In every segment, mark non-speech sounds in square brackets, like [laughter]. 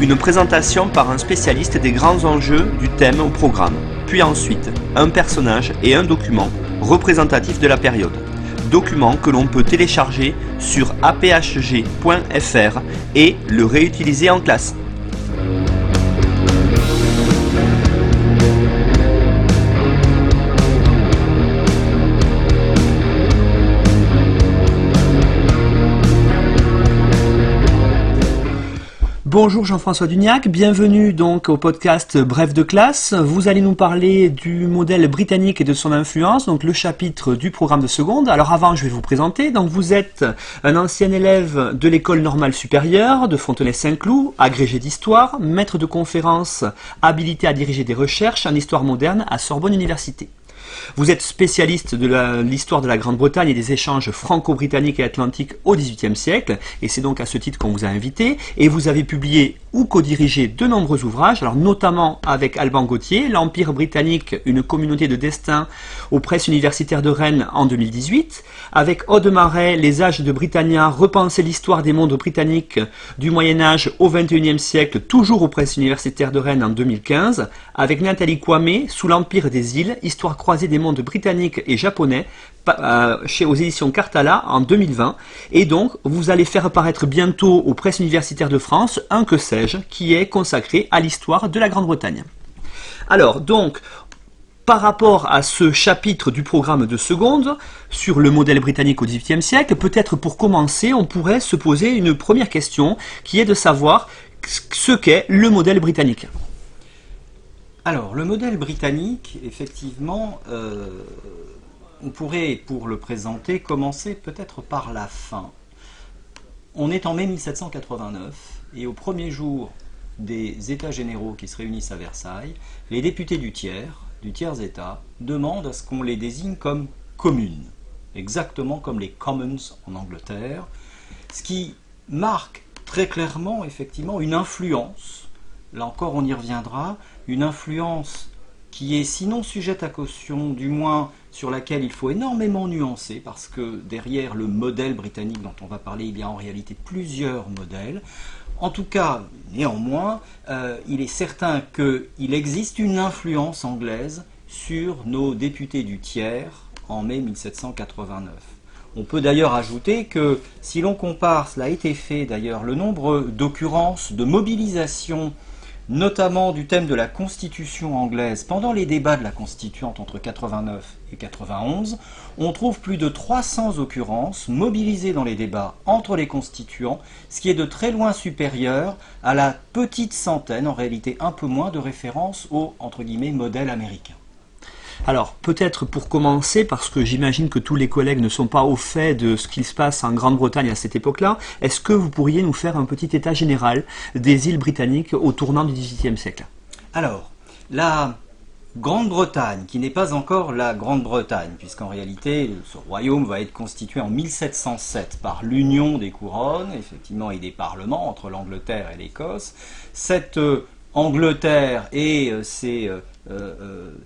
une présentation par un spécialiste des grands enjeux du thème au programme, puis ensuite un personnage et un document représentatif de la période. Document que l'on peut télécharger sur aphg.fr et le réutiliser en classe. Bonjour Jean-François Duniac, bienvenue donc au podcast Bref de classe. Vous allez nous parler du modèle britannique et de son influence, donc le chapitre du programme de seconde. Alors avant, je vais vous présenter. Donc vous êtes un ancien élève de l'école normale supérieure de Fontenay-Saint-Cloud, agrégé d'histoire, maître de conférences, habilité à diriger des recherches en histoire moderne à Sorbonne Université. Vous êtes spécialiste de l'histoire de la Grande-Bretagne et des échanges franco-britanniques et atlantiques au XVIIIe siècle, et c'est donc à ce titre qu'on vous a invité, et vous avez publié ou co-dirigé de nombreux ouvrages, alors notamment avec Alban Gauthier, L'Empire britannique, une communauté de destin aux presses universitaires de Rennes en 2018, avec Aude Marais, Les âges de Britannia, repenser l'histoire des mondes britanniques du Moyen Âge au XXIe siècle, toujours aux presses universitaires de Rennes en 2015, avec Nathalie Kwame, Sous l'Empire des îles, histoire croisée des mondes britanniques et japonais, euh, chez aux éditions Cartala en 2020. Et donc, vous allez faire apparaître bientôt aux presses universitaires de France un que sais-je qui est consacré à l'histoire de la Grande-Bretagne. Alors, donc, par rapport à ce chapitre du programme de seconde sur le modèle britannique au XVIIIe siècle, peut-être pour commencer, on pourrait se poser une première question qui est de savoir ce qu'est le modèle britannique. Alors, le modèle britannique, effectivement, euh, on pourrait, pour le présenter, commencer peut-être par la fin. On est en mai 1789 et au premier jour des États généraux qui se réunissent à Versailles, les députés du tiers, du tiers-État, demandent à ce qu'on les désigne comme communes, exactement comme les Commons en Angleterre, ce qui marque très clairement effectivement une influence, là encore on y reviendra, une influence qui est sinon sujette à caution, du moins sur laquelle il faut énormément nuancer, parce que derrière le modèle britannique dont on va parler, il y a en réalité plusieurs modèles. En tout cas, néanmoins, euh, il est certain qu'il existe une influence anglaise sur nos députés du tiers en mai 1789. On peut d'ailleurs ajouter que si l'on compare, cela a été fait d'ailleurs, le nombre d'occurrences de mobilisation notamment du thème de la Constitution anglaise pendant les débats de la Constituante entre 89 et 91, on trouve plus de 300 occurrences mobilisées dans les débats entre les constituants, ce qui est de très loin supérieur à la petite centaine, en réalité un peu moins, de références au entre guillemets modèle américain. Alors, peut-être pour commencer, parce que j'imagine que tous les collègues ne sont pas au fait de ce qu'il se passe en Grande-Bretagne à cette époque-là, est-ce que vous pourriez nous faire un petit état général des îles britanniques au tournant du XVIIIe siècle? Alors, la Grande-Bretagne, qui n'est pas encore la Grande-Bretagne, puisqu'en réalité, ce royaume va être constitué en 1707 par l'union des couronnes, effectivement, et des parlements entre l'Angleterre et l'Écosse. Cette euh, Angleterre et euh, ses euh,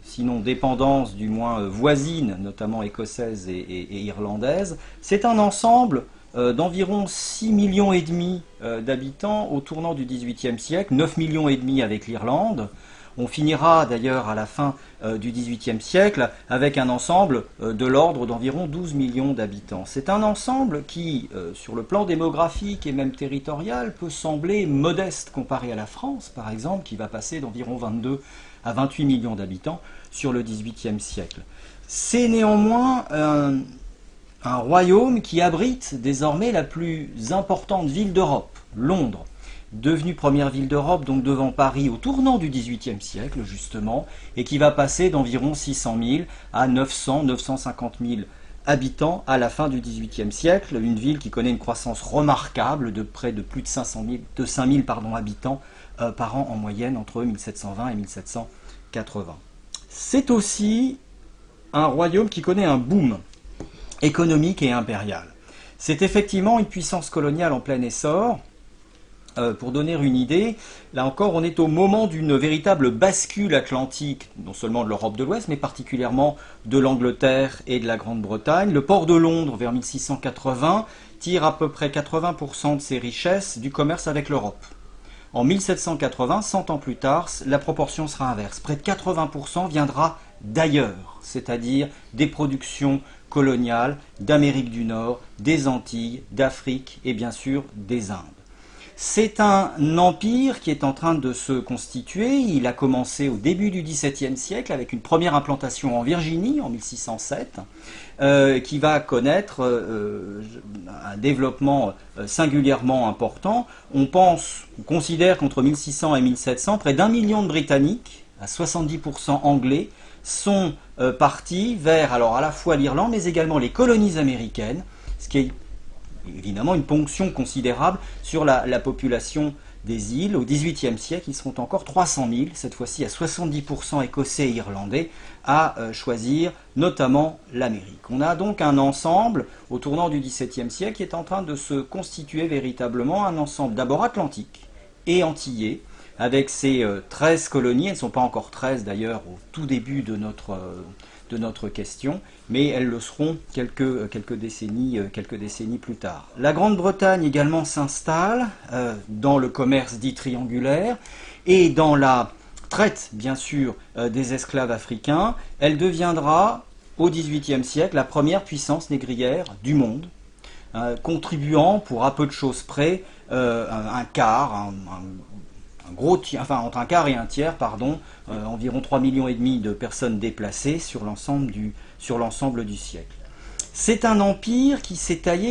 sinon dépendance du moins euh, voisine, notamment écossaise et, irlandaise. C'est un ensemble d'environ 6 millions et demi d'habitants au tournant du XVIIIe siècle, 9 millions et demi avec l'Irlande. On finira d'ailleurs à la fin du XVIIIe siècle avec un ensemble de l'ordre d'environ 12 millions d'habitants. C'est un ensemble qui, sur le plan démographique et même territorial, peut sembler modeste comparé à la France, par exemple, qui va passer d'environ 22 à 28 millions d'habitants sur le XVIIIe siècle. C'est néanmoins un, royaume qui abrite désormais la plus importante ville d'Europe, Londres, devenue première ville d'Europe, donc devant Paris au tournant du XVIIIe siècle justement, et qui va passer d'environ 600 000 à 900-950 000 habitants à la fin du XVIIIe siècle, une ville qui connaît une croissance remarquable de près de plus de 500 000, de 5000 pardon, habitants par an en moyenne entre 1720 et 1780. C'est aussi un royaume qui connaît un boom économique et impérial. C'est effectivement une puissance coloniale en plein essor. Euh, pour donner une idée, là encore, on est au moment d'une véritable bascule atlantique, non seulement de l'Europe de l'Ouest, mais particulièrement de l'Angleterre et de la Grande-Bretagne. Le port de Londres, vers 1680, tire à peu près 80% de ses richesses du commerce avec l'Europe. En 1780, 100 ans plus tard, la proportion sera inverse. Près de 80% viendra d'ailleurs, c'est-à-dire des productions coloniales d'Amérique du Nord, des Antilles, d'Afrique et bien sûr des Indes. C'est un empire qui est en train de se constituer. Il a commencé au début du XVIIe siècle avec une première implantation en Virginie en 1607, euh, qui va connaître euh, un développement euh, singulièrement important. On pense, on considère qu'entre 1600 et 1700, près d'un million de Britanniques, à 70% anglais, sont partis vers alors à la fois l'Irlande mais également les colonies américaines, ce qui est évidemment une ponction considérable sur la, population des îles. Au XVIIIe siècle, ils seront encore 300 000, cette fois-ci à 70% écossais et irlandais, à euh, choisir notamment l'Amérique. On a donc un ensemble, au tournant du XVIIe siècle, qui est en train de se constituer véritablement un ensemble d'abord atlantique et antillais, avec ces 13 euh, colonies, elles ne sont pas encore 13 d'ailleurs au tout début de notre, euh, de notre question, mais elles le seront quelques, quelques, décennies, euh, quelques décennies plus tard. La Grande-Bretagne également s'installe euh, dans le commerce dit triangulaire et dans la traite, bien sûr, euh, des esclaves africains. Elle deviendra, au XVIIIe siècle, la première puissance négrière du monde, contribuant, pour à peu de choses près, un, quart, un gros, enfin entre un quart et un tiers, pardon, euh, environ 3 millions et demi de personnes déplacées sur l'ensemble du, sur l'ensemble du siècle. C'est un empire qui,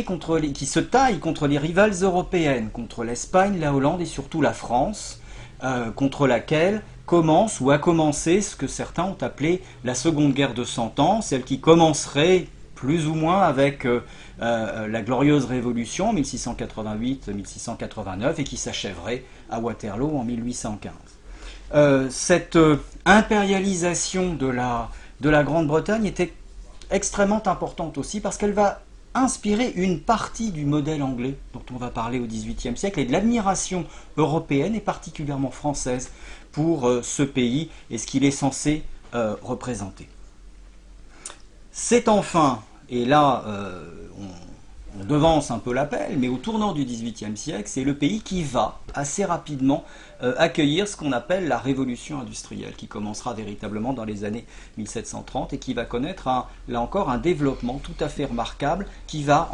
contre qui se taille contre les rivales européennes, contre l'Espagne, la Hollande et surtout la France, euh, contre laquelle commence ou a commencé ce que certains ont appelé la Seconde Guerre de Cent Ans, celle qui commencerait plus ou moins avec euh, euh, la glorieuse Révolution 1688-1689 et qui s'achèverait à Waterloo en 1815. Euh, cette impérialisation de la, de la Grande-Bretagne était extrêmement importante aussi parce qu'elle va inspirer une partie du modèle anglais dont on va parler au XVIIIe siècle et de l'admiration européenne et particulièrement française pour ce pays et ce qu'il est censé représenter. C'est enfin et là, euh, on, devance un peu l'appel, mais au tournant du XVIIIe siècle, c'est le pays qui va assez rapidement euh, accueillir ce qu'on appelle la révolution industrielle, qui commencera véritablement dans les années 1730 et qui va connaître, là encore, un développement tout à fait remarquable qui va,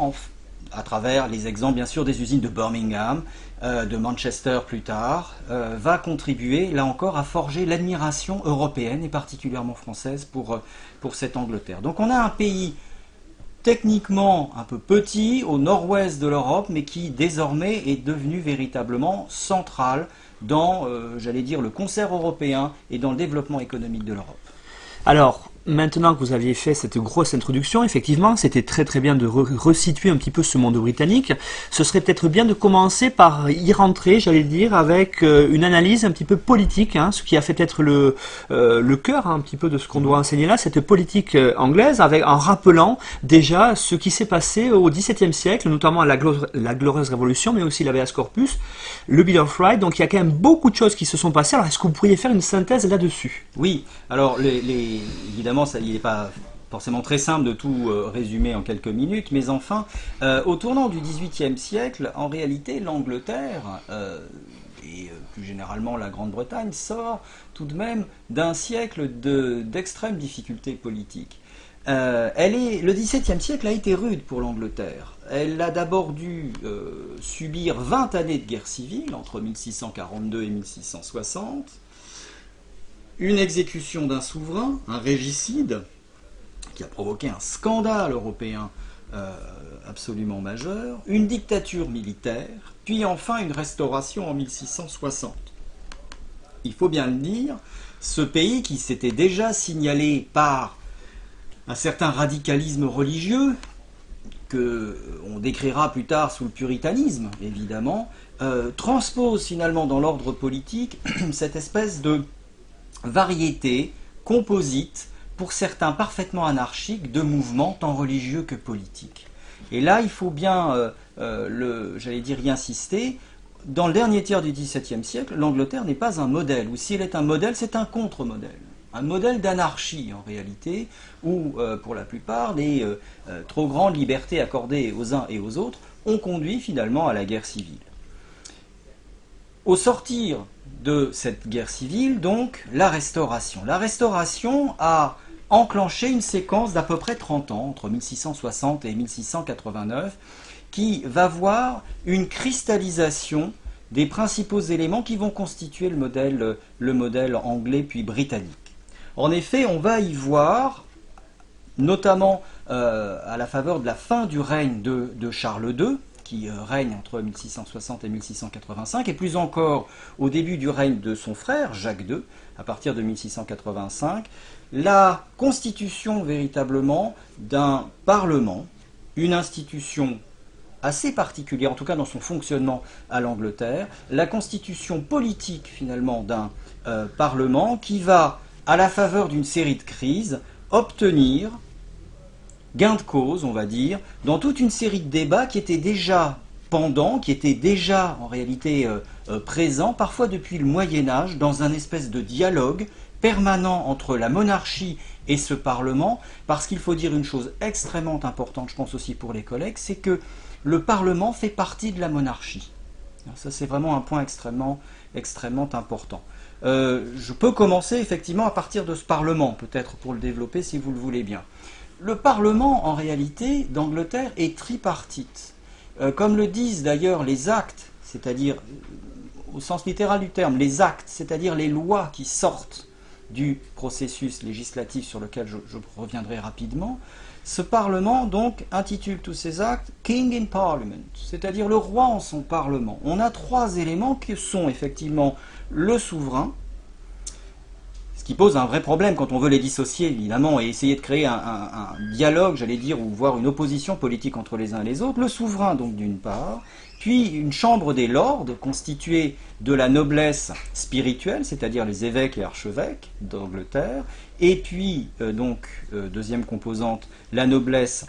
à travers les exemples bien sûr des usines de Birmingham, euh, de Manchester plus tard, va contribuer là encore à forger l'admiration européenne et particulièrement française pour, pour cette Angleterre. Donc on a un pays techniquement un peu petit au nord-ouest de l'Europe, mais qui désormais est devenu véritablement central dans, euh, j'allais dire, le concert européen et dans le développement économique de l'Europe. Alors, Maintenant que vous aviez fait cette grosse introduction, effectivement, c'était très très bien de resituer un petit peu ce monde britannique. Ce serait peut-être bien de commencer par y rentrer, j'allais dire, avec euh, une analyse un petit peu politique, hein, ce qui a fait être le, euh, le cœur hein, un petit peu de ce qu'on doit enseigner là, cette politique euh, anglaise, avec en rappelant déjà ce qui s'est passé au XVIIe siècle, notamment la, la, Glorieuse Révolution, mais aussi l'Abeas Corpus, le Bill of Rights. Donc il y a quand même beaucoup de choses qui se sont passées. Alors est-ce que vous pourriez faire une synthèse là-dessus? Oui. Alors les, évidemment il n'est pas forcément très simple de tout euh, résumer en quelques minutes, mais enfin, euh, au tournant du XVIIIe siècle, en réalité, l'Angleterre euh, et plus généralement la Grande-Bretagne sort tout de même d'un siècle d'extrême difficulté politique. elle est, le XVIIe siècle a été rude pour l'Angleterre. Elle a d'abord dû subir 20 années de guerre civile entre 1642 et 1660 une exécution d'un souverain, un régicide, qui a provoqué un scandale européen euh, absolument majeur, une dictature militaire, puis enfin une restauration en 1660. Il faut bien le dire, ce pays qui s'était déjà signalé par un certain radicalisme religieux, que on décrira plus tard sous le puritanisme, évidemment, transpose finalement dans l'ordre politique [clears throat] cette espèce de variété composite, pour certains parfaitement anarchique, de mouvements tant religieux que politiques. Et là, il faut bien, j'allais dire, y insister, dans le dernier tiers du XVIIe siècle, l'Angleterre n'est pas un modèle, ou s'il est un modèle, c'est un contre-modèle. Un modèle d'anarchie en réalité, où euh, pour la plupart les euh, euh, trop grandes libertés accordées aux uns et aux autres ont conduit finalement à la guerre civile. Au sortir de cette guerre civile, donc, la restauration. La restauration a enclenché une séquence d'à peu près 30 ans, entre 1660 et 1689, qui va voir une cristallisation des principaux éléments qui vont constituer le modèle, le modèle anglais puis britannique. En effet, on va y voir, notamment euh, à la faveur de la fin du règne de, Charles II, qui euh, règne entre 1660 et 1685, et plus encore au début du règne de son frère, Jacques II, à partir de 1685, la constitution véritablement d'un Parlement, une institution assez particulier, en tout cas dans son fonctionnement à l'Angleterre, la constitution politique finalement d'un euh, Parlement qui va, à la faveur d'une série de crises, obtenir gain de cause, on va dire, dans toute une série de débats qui étaient déjà pendants, qui étaient déjà en réalité euh, euh, présents, parfois depuis le Moyen Âge, dans un espèce de dialogue permanent entre la monarchie et ce Parlement, parce qu'il faut dire une chose extrêmement importante, je pense aussi pour les collègues, c'est que le Parlement fait partie de la monarchie. Ça, c'est vraiment un point extrêmement, extrêmement important. Euh, je peux commencer effectivement à partir de ce Parlement, peut-être pour le développer si vous le voulez bien. Le Parlement, en réalité, d'Angleterre est tripartite. Euh, comme le disent d'ailleurs les actes, c'est-à-dire, au sens littéral du terme, les actes, c'est-à-dire les lois qui sortent du processus législatif sur lequel je reviendrai rapidement, ce Parlement, donc, intitule tous ces actes King in Parliament, c'est-à-dire le roi en son Parlement. On a trois éléments qui sont effectivement le souverain, qui pose un vrai problème quand on veut les dissocier, évidemment, et essayer de créer un, dialogue, j'allais dire, ou voir une opposition politique entre les uns et les autres. Le souverain, donc, d'une part, puis une chambre des lords constituée de la noblesse spirituelle, c'est-à-dire les évêques et archevêques d'Angleterre, et puis euh, donc euh, deuxième composante, la noblesse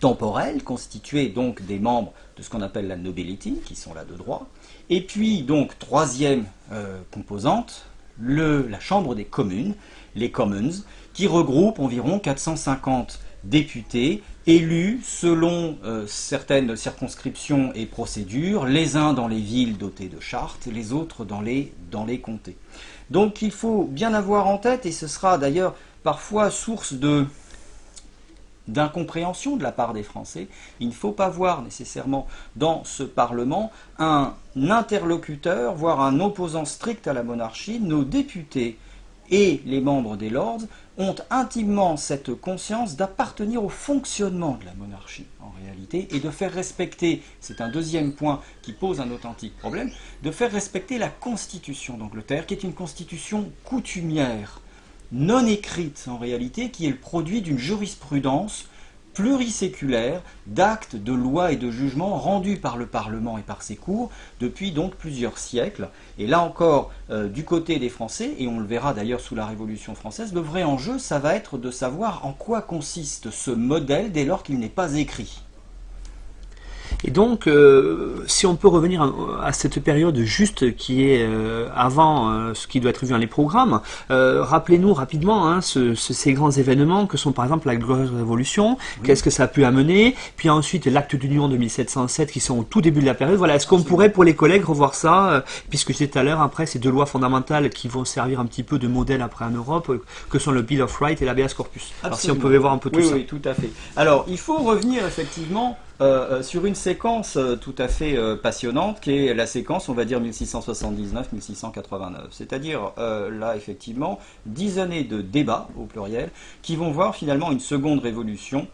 temporelle, constituée donc des membres de ce qu'on appelle la nobility, qui sont là de droit, et puis donc troisième euh, composante, la chambre des communes, les commons, qui regroupe environ 450 députés élus selon euh, certaines circonscriptions et procédures, les uns dans les villes dotées de chartes, les autres dans les, dans les comtés. Donc il faut bien avoir en tête, et ce sera d'ailleurs parfois source de d'incompréhension de la part des Français, il ne faut pas voir nécessairement dans ce Parlement un interlocuteur, voire un opposant strict à la monarchie. Nos députés et les membres des Lords ont intimement cette conscience d'appartenir au fonctionnement de la monarchie en réalité et de faire respecter, c'est un deuxième point qui pose un authentique problème, de faire respecter la constitution d'Angleterre qui est une constitution coutumière, non écrite en réalité, qui est le produit d'une jurisprudence pluriséculaire d'actes, de lois et de jugements rendus par le Parlement et par ses cours depuis donc plusieurs siècles. Et là encore, euh, du côté des Français, et on le verra d'ailleurs sous la Révolution française, le vrai enjeu, ça va être de savoir en quoi consiste ce modèle dès lors qu'il n'est pas écrit. Et donc, euh, si on peut revenir à, cette période juste qui est euh, avant euh, ce qui doit être vu dans les programmes, rappelez-nous rapidement hein, ces grands événements que sont par exemple la Glorieuse Révolution, qu'est-ce que ça a pu amener, puis ensuite l'acte d'union de 1707 qui sont au tout début de la période. Voilà, est-ce qu'on pourrait pour les collègues revoir ça, puisque c'est tout à l'heure après ces deux lois fondamentales qui vont servir un petit peu de modèle après en Europe, que sont le Bill of Rights et l'habeas corpus. Alors si on pouvait voir un peu tout ça. Oui, tout à fait. Alors il faut revenir effectivement euh, euh, sur une séquence euh, tout à fait passionnante qui est la séquence, on va dire 1679-1689. C'est-à-dire là, effectivement, dix années de débat au pluriel qui vont voir finalement une seconde révolution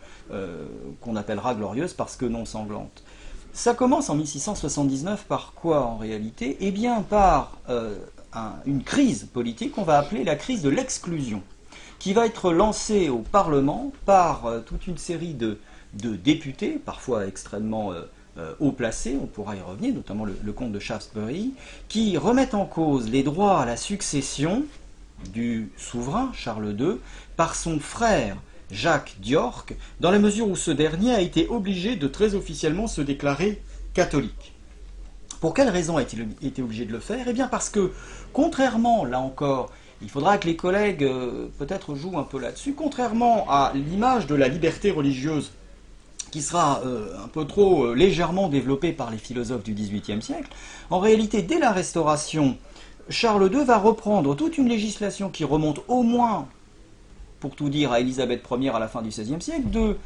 qu'on appellera glorieuse parce que non sanglante. Ça commence en 1679 par quoi en réalité? Eh bien par une crise politique qu'on va appeler la crise de l'exclusion, qui va être lancée au Parlement par toute une série de de députés, parfois extrêmement haut placés, on pourra y revenir, notamment le, comte de Shaftesbury, qui remettent en cause les droits à la succession du souverain Charles II par son frère Jacques d'York, dans la mesure où ce dernier a été obligé de très officiellement se déclarer catholique. Pour quelle raison a-t-il été obligé de le faire? Eh bien parce que, contrairement, là encore, il faudra que les collègues euh, peut-être jouent un peu là-dessus, contrairement à l'image de la liberté religieuse qui sera euh, un peu trop euh, légèrement développée par les philosophes du XVIIIe siècle, en réalité, dès la Restauration, Charles II va reprendre toute une législation qui remonte au moins, pour tout dire, à Élisabeth Ier à la fin du XVIe siècle, de,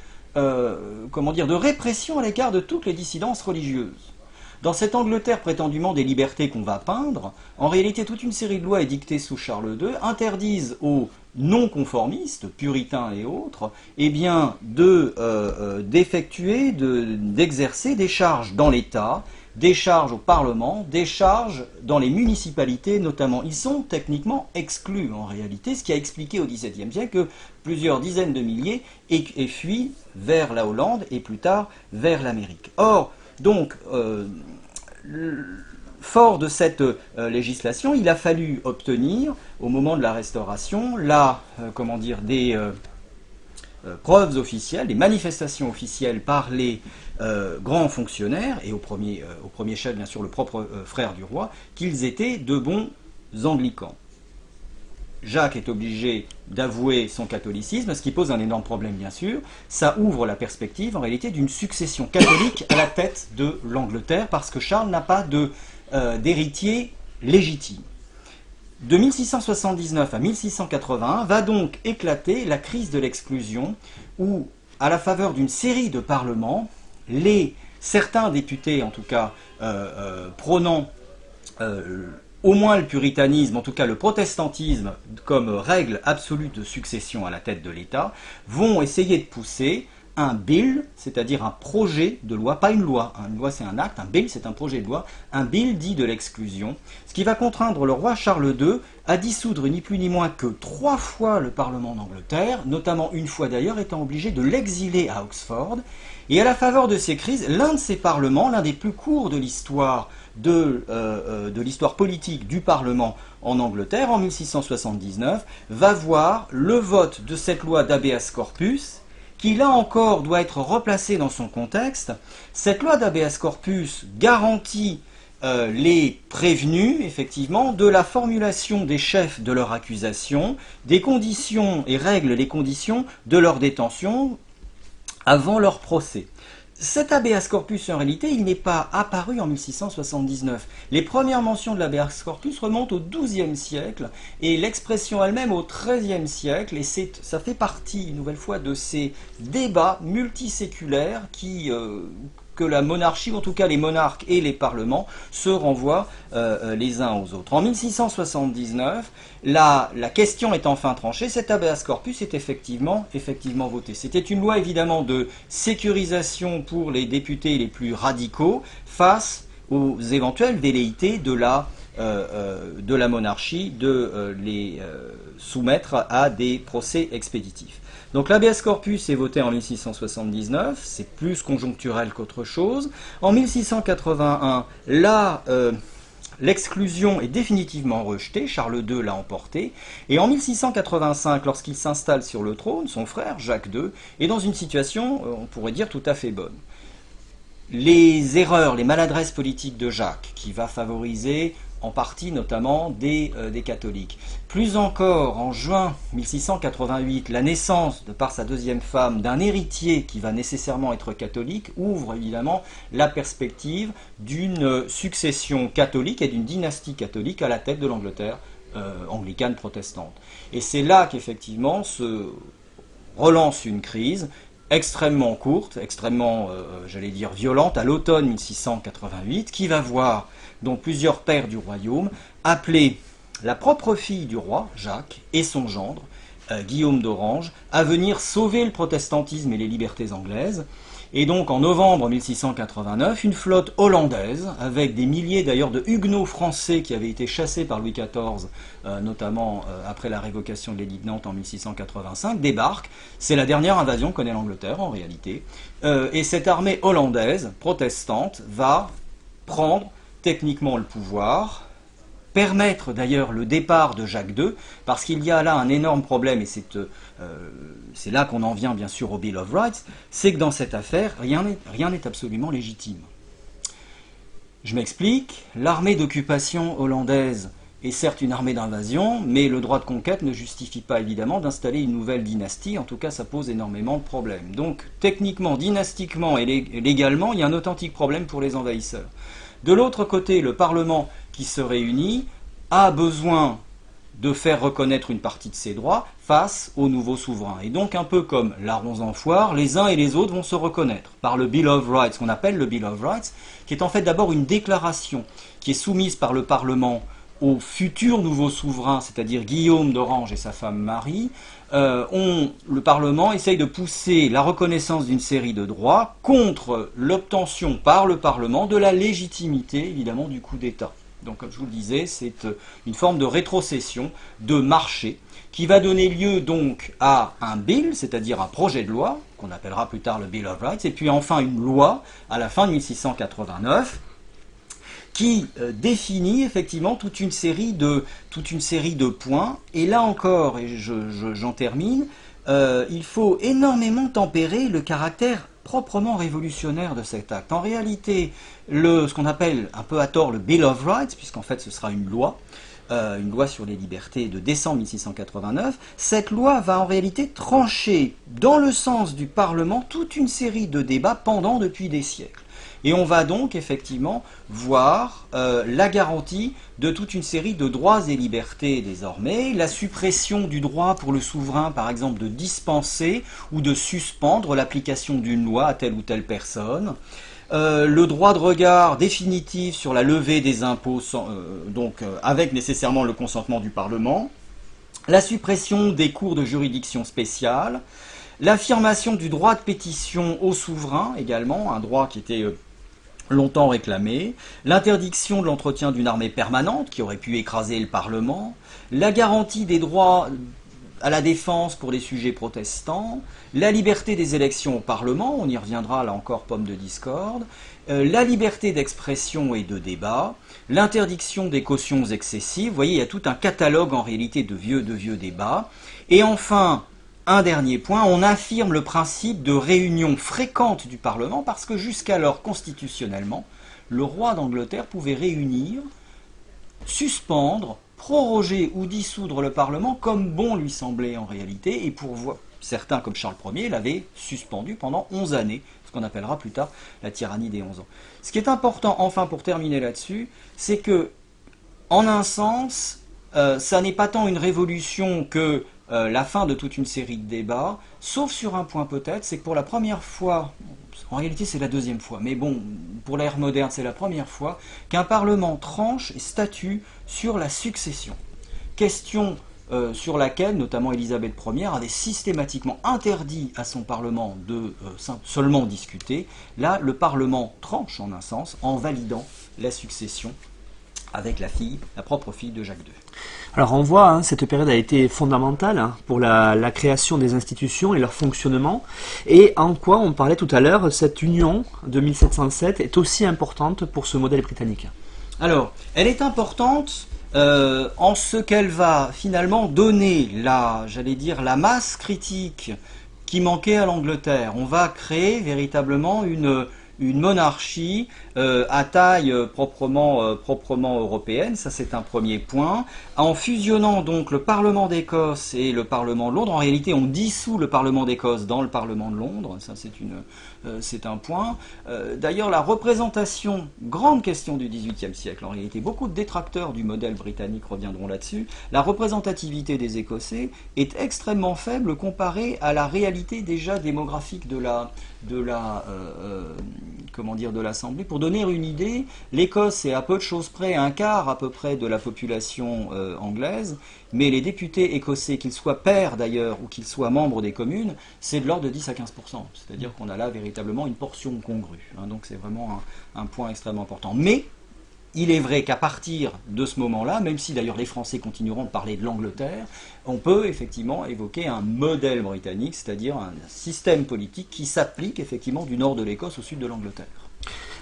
comment dire, de répression à l'égard de toutes les dissidences religieuses. Dans cette Angleterre prétendument des libertés qu'on va peindre, en réalité toute une série de lois édictées sous Charles II interdisent aux non-conformistes, puritains et autres, eh bien, de euh, euh, d'effectuer, d'exercer des charges dans l'État, des charges au Parlement, des charges dans les municipalités notamment. Ils sont techniquement exclus en réalité, ce qui a expliqué au XVIIe siècle que plusieurs dizaines de milliers aient fui vers la Hollande et plus tard vers l'Amérique. Or, donc, euh, fort de cette euh, législation, il a fallu obtenir, au moment de la restauration, la, euh, comment dire, des preuves officielles, des manifestations officielles par les grands fonctionnaires, et au premier, au premier chef, bien sûr, le propre frère du roi, qu'ils étaient de bons anglicans. Jacques est obligé d'avouer son catholicisme, ce qui pose un énorme problème bien sûr. Ça ouvre la perspective en réalité d'une succession catholique à la tête de l'Angleterre, parce que Charles n'a pas euh, d'héritier légitime. De 1679 à 1681 va donc éclater la crise de l'exclusion, où, à la faveur d'une série de parlements, les, certains députés, en tout cas, euh, euh, prônant au moins le puritanisme, en tout cas le protestantisme, comme règle absolue de succession à la tête de l'État, vont essayer de pousser un bill, c'est-à-dire un projet de loi, pas une loi, une loi c'est un acte, un bill c'est un projet de loi, un bill dit de l'exclusion, ce qui va contraindre le roi Charles II à dissoudre ni plus ni moins que trois fois le Parlement d'Angleterre, notamment une fois d'ailleurs étant obligé de l'exiler à Oxford, et à la faveur de ces crises, l'un de ces parlements, l'un des plus courts de l'histoire de, euh, euh, l'histoire politique du Parlement en Angleterre en 1679 va voir le vote de cette loi d'habeas corpus qui là encore doit être replacée dans son contexte. Cette loi d'habeas corpus garantit euh, les prévenus, effectivement, de la formulation des chefs de leur accusation, des conditions et règle les conditions de leur détention avant leur procès. Cet habeas corpus, en réalité, il n'est pas apparu en 1679. Les premières mentions de l'habeas corpus remontent au XIIe siècle et l'expression elle-même au XIIIe siècle. Et ça fait partie, une nouvelle fois, de ces débats multiséculaires qui, euh, que la monarchie, en tout cas les monarques et les parlements, se renvoient euh, euh, les uns aux autres. En 1679, la, la question est enfin tranchée, cet habeas corpus est effectivement, effectivement voté. C'était une loi évidemment de sécurisation pour les députés les plus radicaux face aux éventuelles velléités de la, euh, de la monarchie de les soumettre à des procès expéditifs. Donc l'habeas corpus est voté en 1679, c'est plus conjoncturel qu'autre chose. En 1681, là, euh, l'exclusion est définitivement rejetée, Charles II l'a emporté, et en 1685, lorsqu'il s'installe sur le trône, son frère, Jacques II, est dans une situation, euh, on pourrait dire, tout à fait bonne. Les erreurs, les maladresses politiques de Jacques, qui va favoriser en partie notamment euh, des, catholiques. Plus encore, en juin 1688, la naissance, de par sa deuxième femme, d'un héritier qui va nécessairement être catholique, ouvre évidemment la perspective d'une succession catholique et d'une dynastie catholique à la tête de l'Angleterre euh, anglicane protestante. Et c'est là qu'effectivement se relance une crise extrêmement courte, extrêmement, euh, j'allais dire, violente, à l'automne 1688, qui va voir dont plusieurs pères du royaume, appeler la propre fille du roi, Jacques, et son gendre, Guillaume d'Orange, à venir sauver le protestantisme et les libertés anglaises. Et donc en novembre 1689, une flotte hollandaise, avec des milliers d'ailleurs de huguenots français qui avaient été chassés par Louis XIV, euh, notamment euh, après la révocation de l'édit de Nantes en 1685, débarque. C'est la dernière invasion que connaît l'Angleterre en réalité. Euh, et cette armée hollandaise, protestante, va prendre techniquement le pouvoir, permettre d'ailleurs le départ de Jacques II, parce qu'il y a là un énorme problème, et c'est euh, là qu'on en vient bien sûr au Bill of Rights, c'est que dans cette affaire, rien n'est absolument légitime. Je m'explique, l'armée d'occupation hollandaise est certes une armée d'invasion, mais le droit de conquête ne justifie pas évidemment d'installer une nouvelle dynastie, en tout cas ça pose énormément de problèmes. Donc techniquement, dynastiquement et légalement, il y a un authentique problème pour les envahisseurs. De l'autre côté, le Parlement qui se réunit a besoin de faire reconnaître une partie de ses droits face aux nouveaux souverains. Et donc, un peu comme larrons en foire, les uns et les autres vont se reconnaître par le Bill of Rights, qu'on appelle le Bill of Rights, qui est en fait d'abord une déclaration qui est soumise par le Parlement aux futurs nouveaux souverains, c'est-à-dire Guillaume d'Orange et sa femme Marie, euh, le Parlement essaye de pousser la reconnaissance d'une série de droits contre l'obtention par le Parlement de la légitimité, évidemment, du coup d'État. Donc, comme je vous le disais, c'est euh, une forme de rétrocession, de marché, qui va donner lieu donc à un bill, c'est-à-dire un projet de loi, qu'on appellera plus tard le Bill of Rights, et puis enfin une loi à la fin de 1689, qui euh, définit effectivement toute une série de, points. Et là encore, et j'en termine, euh, il faut énormément tempérer le caractère proprement révolutionnaire de cet acte. En réalité, ce qu'on appelle un peu à tort le Bill of Rights, puisqu'en fait ce sera une loi, euh, une loi sur les libertés de décembre 1689, cette loi va en réalité trancher dans le sens du Parlement toute une série de débats pendant depuis des siècles. Et on va donc effectivement voir euh, la garantie de toute une série de droits et libertés désormais, la suppression du droit pour le souverain par exemple de dispenser ou de suspendre l'application d'une loi à telle ou telle personne, euh, le droit de regard définitif sur la levée des impôts, euh, donc avec nécessairement le consentement du Parlement, la suppression des cours de juridiction spéciale, l'affirmation du droit de pétition au souverain également, un droit qui était longtemps réclamé, l'interdiction de l'entretien d'une armée permanente qui aurait pu écraser le Parlement, la garantie des droits à la défense pour les sujets protestants, la liberté des élections au Parlement, on y reviendra là encore pomme de discorde, euh, la liberté d'expression et de débat, l'interdiction des cautions excessives, vous voyez, il y a tout un catalogue en réalité de vieux, de vieux débats, et enfin, un dernier point, on affirme le principe de réunion fréquente du Parlement parce que jusqu'alors, constitutionnellement, le roi d'Angleterre pouvait réunir, suspendre, proroger ou dissoudre le Parlement comme bon lui semblait en réalité, et pour certains comme Charles Ier l'avaient suspendu pendant 11 années, ce qu'on appellera plus tard la tyrannie des 11 ans. Ce qui est important, enfin, pour terminer là-dessus, c'est que, en un sens, euh, ça n'est pas tant une révolution que euh, la fin de toute une série de débats, sauf sur un point peut-être, c'est que pour la première fois, en réalité c'est la deuxième fois, mais bon, pour l'ère moderne c'est la première fois, qu'un Parlement tranche et statue sur la succession. Question euh, sur laquelle, notamment Élisabeth Ier, avait systématiquement interdit à son Parlement de euh, seulement discuter. Là, le Parlement tranche en un sens en validant la succession avec la fille, la propre fille de Jacques II. Alors on voit, hein, cette période a été fondamentale hein, pour la, création des institutions et leur fonctionnement, et en quoi, on parlait tout à l'heure, cette union de 1707 est aussi importante pour ce modèle britannique? Alors, elle est importante euh, en ce qu'elle va finalement donner la, j'allais dire, la masse critique qui manquait à l'Angleterre. On va créer véritablement une, une monarchie euh, à taille euh, proprement, euh, proprement européenne, ça c'est un premier point. En fusionnant donc le Parlement d'Écosse et le Parlement de Londres, en réalité on dissout le Parlement d'Écosse dans le Parlement de Londres, ça c'est un point. D'ailleurs, la représentation, grande question du XVIIIe siècle, en réalité, beaucoup de détracteurs du modèle britannique reviendront là-dessus, la représentativité des Écossais est extrêmement faible comparée à la réalité déjà démographique de la, de la, euh, comment dire, de l'Assemblée. Pour donner une idée, l'Écosse est à peu de choses près un quart à peu près de la population euh, anglaise, mais les députés écossais, qu'ils soient pairs d'ailleurs ou qu'ils soient membres des communes, c'est de l'ordre de 10 à 15 C'est-à-dire qu'on a là véritablement une portion congrue. Hein. donc c'est vraiment un, un point extrêmement important. Mais il est vrai qu'à partir de ce moment-là, même si d'ailleurs les Français continueront de parler de l'Angleterre, on peut effectivement évoquer un modèle britannique, c'est-à-dire un système politique qui s'applique effectivement du nord de l'Écosse au sud de l'Angleterre.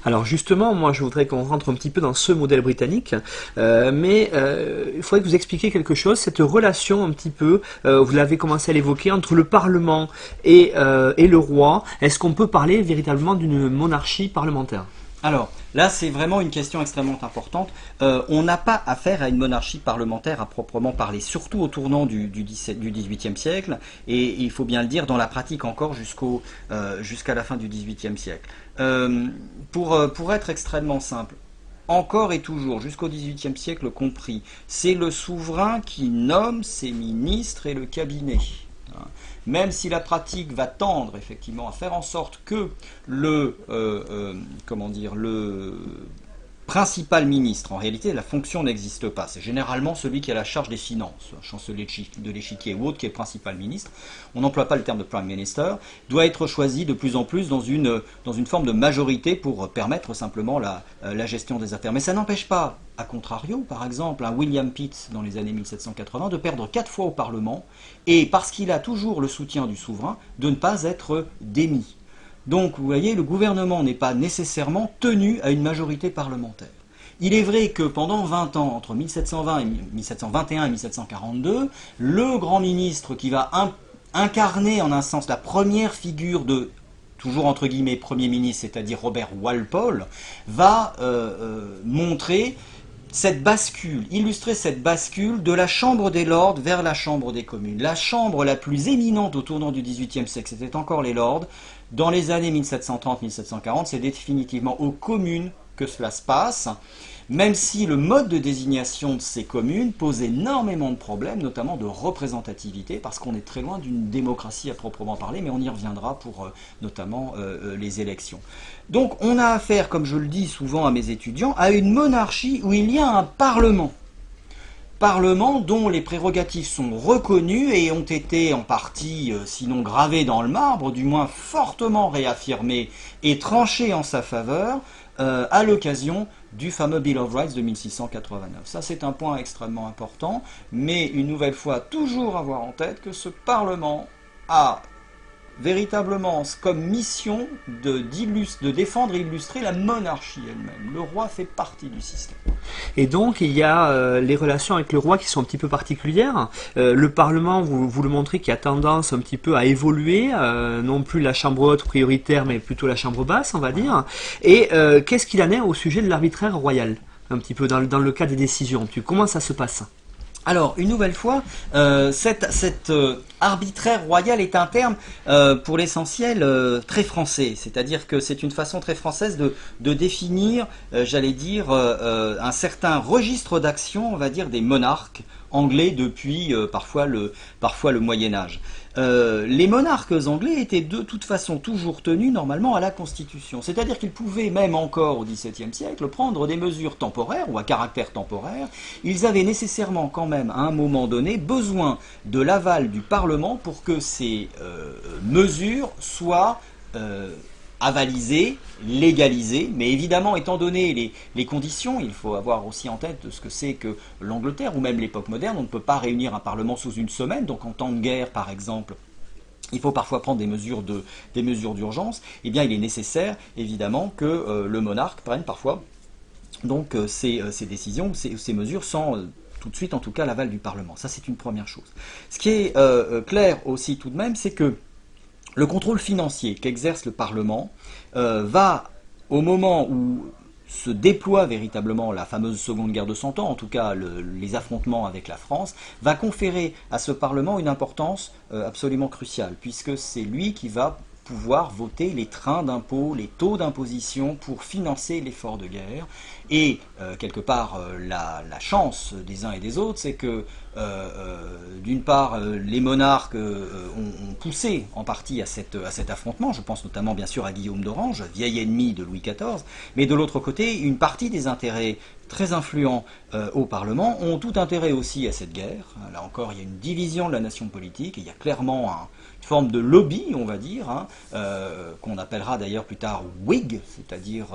Alors justement, moi je voudrais qu'on rentre un petit peu dans ce modèle britannique, euh, mais euh, il faudrait que vous expliquiez quelque chose, cette relation un petit peu, euh, vous l'avez commencé à l'évoquer, entre le Parlement et, et le roi. Est-ce qu'on peut parler véritablement d'une monarchie parlementaire? Alors, là, c'est vraiment une question extrêmement importante. Euh, on n'a pas affaire à une monarchie parlementaire à proprement parler, surtout au tournant du, du, siècle, et il faut bien le dire, dans la pratique encore euh, jusqu'à la fin du XVIIIe siècle. Euh, pour, pour être extrêmement simple, encore et toujours, jusqu'au XVIIIe siècle compris, c'est le souverain qui nomme ses ministres et le cabinet même si la pratique va tendre effectivement à faire en sorte que le, euh, euh, comment dire, le principal ministre, en réalité la fonction n'existe pas, c'est généralement celui qui a la charge des finances, chancelier de l'échiquier ou autre qui est principal ministre, on n'emploie pas le terme de prime minister, doit être choisi de plus en plus dans une, dans une forme de majorité pour permettre simplement la, euh, la gestion des affaires. Mais ça n'empêche pas, à contrario, par exemple, un William Pitt dans les années 1780 de perdre quatre fois au Parlement et parce qu'il a toujours le soutien du souverain, de ne pas être démis. Donc, vous voyez, le gouvernement n'est pas nécessairement tenu à une majorité parlementaire. Il est vrai que pendant 20 ans, entre 1720 et 1721 et 1742, le grand ministre qui va incarner en un sens la première figure de toujours entre guillemets Premier ministre, c'est-à-dire Robert Walpole, va euh, euh, montrer cette bascule, illustrer cette bascule de la Chambre des Lords vers la Chambre des communes. La chambre la plus éminente au tournant du XVIIIe siècle, c'était encore les Lords. Dans les années 1730-1740, c'est définitivement aux communes que cela se passe même si le mode de désignation de ces communes pose énormément de problèmes, notamment de représentativité, parce qu'on est très loin d'une démocratie à proprement parler, mais on y reviendra pour euh, notamment euh, euh, les élections. Donc on a affaire, comme je le dis souvent à mes étudiants, à une monarchie où il y a un parlement. Parlement dont les prérogatives sont reconnues et ont été en partie, sinon gravées dans le marbre, du moins fortement réaffirmées et tranchées en sa faveur à l'occasion du fameux Bill of Rights de 1689. Ça, c'est un point extrêmement important, mais une nouvelle fois, toujours avoir en tête que ce Parlement a véritablement comme mission de, de défendre et illustrer la monarchie elle-même. Le roi fait partie du système. Et donc il y a euh, les relations avec le roi qui sont un petit peu particulières. Euh, le Parlement, vous, le montrez, qui a tendance un petit peu à évoluer, euh, non plus la chambre haute prioritaire, mais plutôt la chambre basse, on va dire. Et qu'est-ce qu'il en est au sujet de l'arbitraire royal? Un petit peu dans, dans le cas des décisions. Comment ça se passe? Alors, une nouvelle fois, euh, cet euh, arbitraire royal est un terme, euh, pour l'essentiel, très français. C'est-à-dire que c'est une façon très française de, définir, j'allais dire, un certain registre d'action, on va dire, des monarques anglais depuis parfois le Moyen Âge. Euh, les monarques anglais étaient de toute façon toujours tenus normalement à la Constitution. C'est-à-dire qu'ils pouvaient même encore au XVIIe siècle prendre des mesures temporaires ou à caractère temporaire. Ils avaient nécessairement quand même à un moment donné besoin de l'aval du Parlement pour que ces euh, mesures soient euh, avalisé, légalisé, mais évidemment, étant donné les, conditions, il faut avoir aussi en tête ce que c'est que l'Angleterre, ou même l'époque moderne, on ne peut pas réunir un Parlement sous une semaine, donc en temps de guerre, par exemple, il faut parfois prendre des mesures de, des mesures d'urgence, eh bien il est nécessaire évidemment que euh, le monarque prenne parfois donc euh, euh, ces, décisions, ces, ces, mesures sans tout de suite en tout cas l'aval du Parlement. Ça c'est une première chose. Ce qui est clair aussi tout de même, c'est que le contrôle financier qu'exerce le Parlement euh, va, au moment où se déploie véritablement la fameuse Seconde Guerre de Cent Ans, en tout cas les affrontements avec la France, va conférer à ce Parlement une importance euh, absolument cruciale, puisque c'est lui qui va pouvoir voter les trains d'impôts, les taux d'imposition pour financer l'effort de guerre. Et euh, quelque part, euh, la, chance des uns et des autres, c'est que euh, d'une part, les monarques ont, poussé en partie à, cette, cet affrontement. Je pense notamment bien sûr à Guillaume d'Orange, vieil ennemi de Louis XIV. Mais de l'autre côté, une partie des intérêts très influents au Parlement ont tout intérêt aussi à cette guerre. Là encore, il y a une division de la nation politique. Il y a clairement un, forme de lobby, on va dire, hein, qu'on appellera d'ailleurs plus tard Whig, c'est-à-dire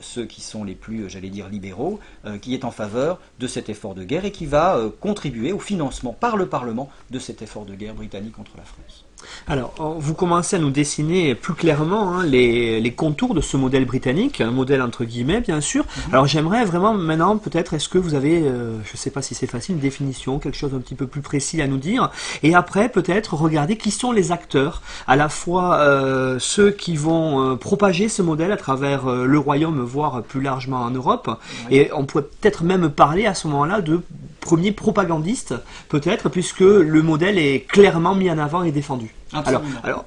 ceux qui sont les plus, j'allais dire, libéraux, qui est en faveur de cet effort de guerre et qui va contribuer au financement par le Parlement de cet effort de guerre britannique contre la France. Alors, vous commencez à nous dessiner plus clairement hein, les, contours de ce modèle britannique, un modèle entre guillemets, bien sûr. Mhm. Alors, j'aimerais vraiment maintenant, peut-être, est-ce que vous avez, euh, je ne sais pas si c'est facile, une définition, quelque chose un petit peu plus précis à nous dire. Et après, peut-être, regarder qui sont les acteurs, à la fois euh, ceux qui vont euh, propager ce modèle à travers le royaume, voire plus largement en Europe. Et on pourrait peut-être même parler à ce moment-là de premier propagandiste, peut-être, puisque le modèle est clairement mis en avant et défendu. Alors, alors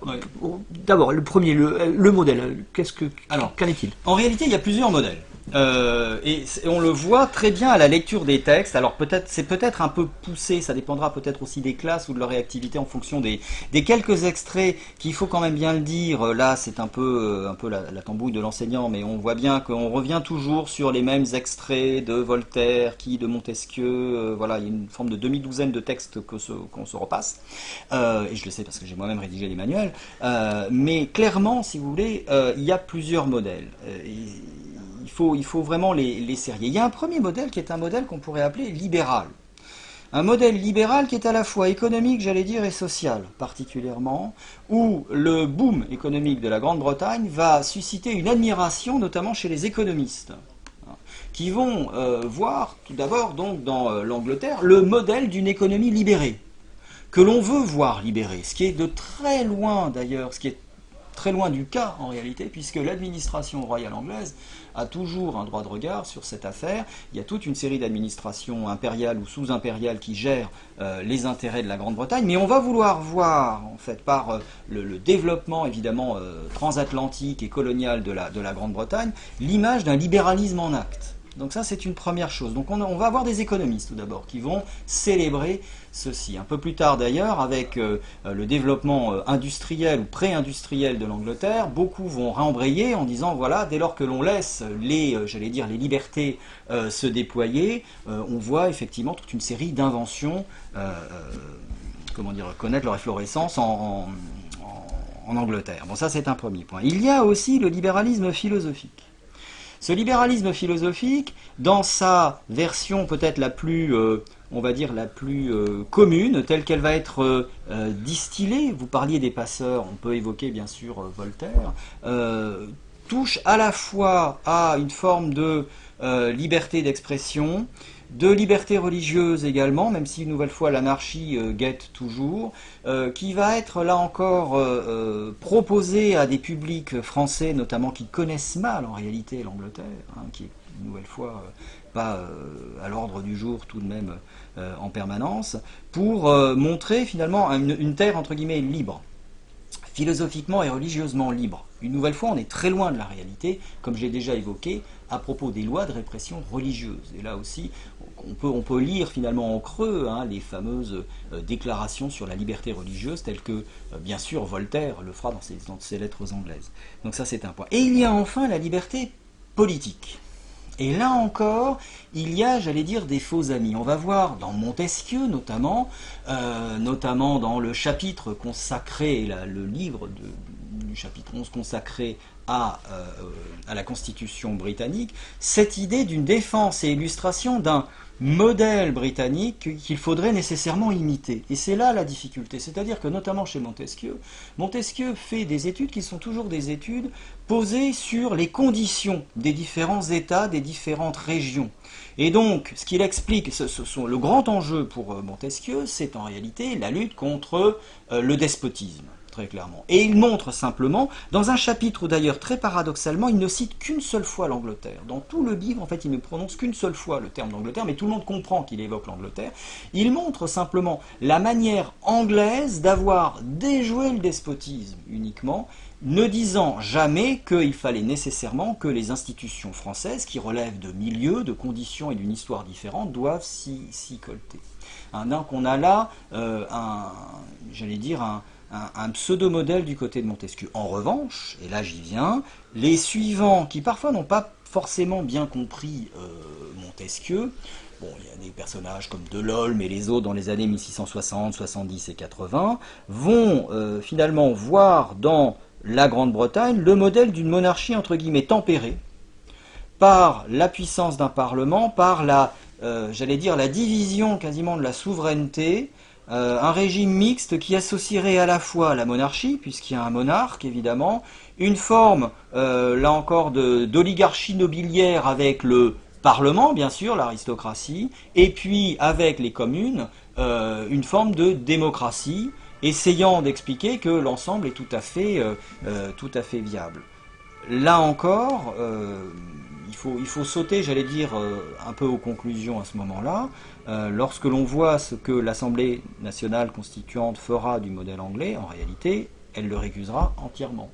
d'abord, le premier, le, le modèle, qu'est-ce que, qu'en est-il? En réalité, il y a plusieurs modèles. Euh, et, on le voit très bien à la lecture des textes. Alors peut-être, c'est peut-être un peu poussé, ça dépendra peut-être aussi des classes ou de leur réactivité en fonction des, quelques extraits qu'il faut quand même bien le dire. Là, c'est un peu, un peu la, tambouille de l'enseignant, mais on voit bien qu'on revient toujours sur les mêmes extraits de Voltaire, qui de Montesquieu. Euh, voilà, il y a une forme de demi-douzaine de textes qu'on se, repasse. Euh, et je le sais parce que j'ai moi-même rédigé les manuels. mais clairement, si vous voulez, il y a plusieurs modèles il faut vraiment les, les Il y a un premier modèle qui est un modèle qu'on pourrait appeler libéral. Un modèle libéral qui est à la fois économique, j'allais dire, et social, particulièrement, où le boom économique de la Grande-Bretagne va susciter une admiration, notamment chez les économistes, qui vont euh, voir tout d'abord dans euh, l'Angleterre le modèle d'une économie libérée, que l'on veut voir libérée, ce qui est de très loin d'ailleurs, ce qui est très loin du cas en réalité, puisque l'administration royale anglaise a toujours un droit de regard sur cette affaire. Il y a toute une série d'administrations impériales ou sous-impériales qui gèrent euh, les intérêts de la Grande-Bretagne, mais on va vouloir voir, en fait, par euh, le, développement évidemment euh, transatlantique et colonial de la, de la Grande-Bretagne, l'image d'un libéralisme en acte. Donc ça, c'est une première chose. Donc on, va avoir des économistes tout d'abord qui vont célébrer ceci. Un peu plus tard d'ailleurs, avec euh, euh, le développement euh, industriel ou pré-industriel de l'Angleterre, beaucoup vont rembrayer en disant voilà, dès lors que l'on laisse les, j'allais dire, les libertés se déployer, on voit effectivement toute une série d'inventions, comment dire, connaître leur efflorescence en, en Angleterre. Bon, ça c'est un premier point. Il y a aussi le libéralisme philosophique. Ce libéralisme philosophique, dans sa version peut-être la plus, euh, on va dire, la plus euh, commune, telle qu'elle va être euh, distillée, vous parliez des passeurs, on peut évoquer bien sûr Voltaire, touche à la fois à une forme de liberté d'expression, de liberté religieuse également, même si une nouvelle fois l'anarchie euh, guette toujours, euh, qui va être là encore euh, proposé à des publics français notamment qui connaissent mal en réalité l'Angleterre, hein, qui est une nouvelle fois pas à l'ordre du jour tout de même en permanence, pour montrer finalement une terre entre guillemets libre philosophiquement et religieusement libre. Une nouvelle fois, on est très loin de la réalité, comme je l'ai déjà évoqué, à propos des lois de répression religieuse. Et là aussi, on peut, lire finalement en creux hein, les fameuses euh, déclarations sur la liberté religieuse, telles que, euh, bien sûr, Voltaire le fera dans ses, lettres anglaises. Donc ça, c'est un point. Et il y a enfin la liberté politique. Et là encore, il y a, j'allais dire, des faux amis. On va voir dans Montesquieu notamment, euh, notamment dans le chapitre consacré, le livre du chapitre 11 consacré à, euh, à la Constitution britannique, cette idée d'une défense et illustration d'un modèle britannique qu'il faudrait nécessairement imiter. Et c'est là la difficulté. C'est-à-dire que notamment chez Montesquieu, Montesquieu fait des études qui sont toujours des études posées sur les conditions des différents États, des différentes régions. Et donc, ce qu'il explique, ce, sont, le grand enjeu pour euh, Montesquieu, c'est en réalité la lutte contre euh, le despotisme. Très clairement. Et il montre simplement, dans un chapitre où d'ailleurs très paradoxalement, il ne cite qu'une seule fois l'Angleterre. Dans tout le livre, en fait, il ne prononce qu'une seule fois le terme d'Angleterre, mais tout le monde comprend qu'il évoque l'Angleterre. Il montre simplement la manière anglaise d'avoir déjoué le despotisme uniquement, ne disant jamais qu'il fallait nécessairement que les institutions françaises, qui relèvent de milieux, de conditions et d'une histoire différente, doivent s'y colter. Hein, donc on a là euh, un, j'allais dire, un, pseudo-modèle du côté de Montesquieu. En revanche, et là j'y viens, les suivants, qui parfois n'ont pas forcément bien compris euh, Montesquieu, Bon, il y a des personnages comme Delolme et les autres dans les années 1660, 70 et 80, vont euh, finalement voir dans la Grande-Bretagne le modèle d'une monarchie entre guillemets tempérée par la puissance d'un parlement, par la, euh, j'allais dire, la division quasiment de la souveraineté, euh, un régime mixte qui associerait à la fois la monarchie, puisqu'il y a un monarque évidemment, une forme, euh, là encore, d'oligarchie nobiliaire avec le Parlement, bien sûr, l'aristocratie, et puis avec les communes, une forme de démocratie essayant d'expliquer que l'ensemble est tout à fait, euh, euh, viable. Là encore, euh, il, faut, il faut sauter, j'allais dire, un peu aux conclusions à ce moment-là. Lorsque l'on voit ce que l'Assemblée nationale constituante fera du modèle anglais, en réalité, elle le récusera entièrement.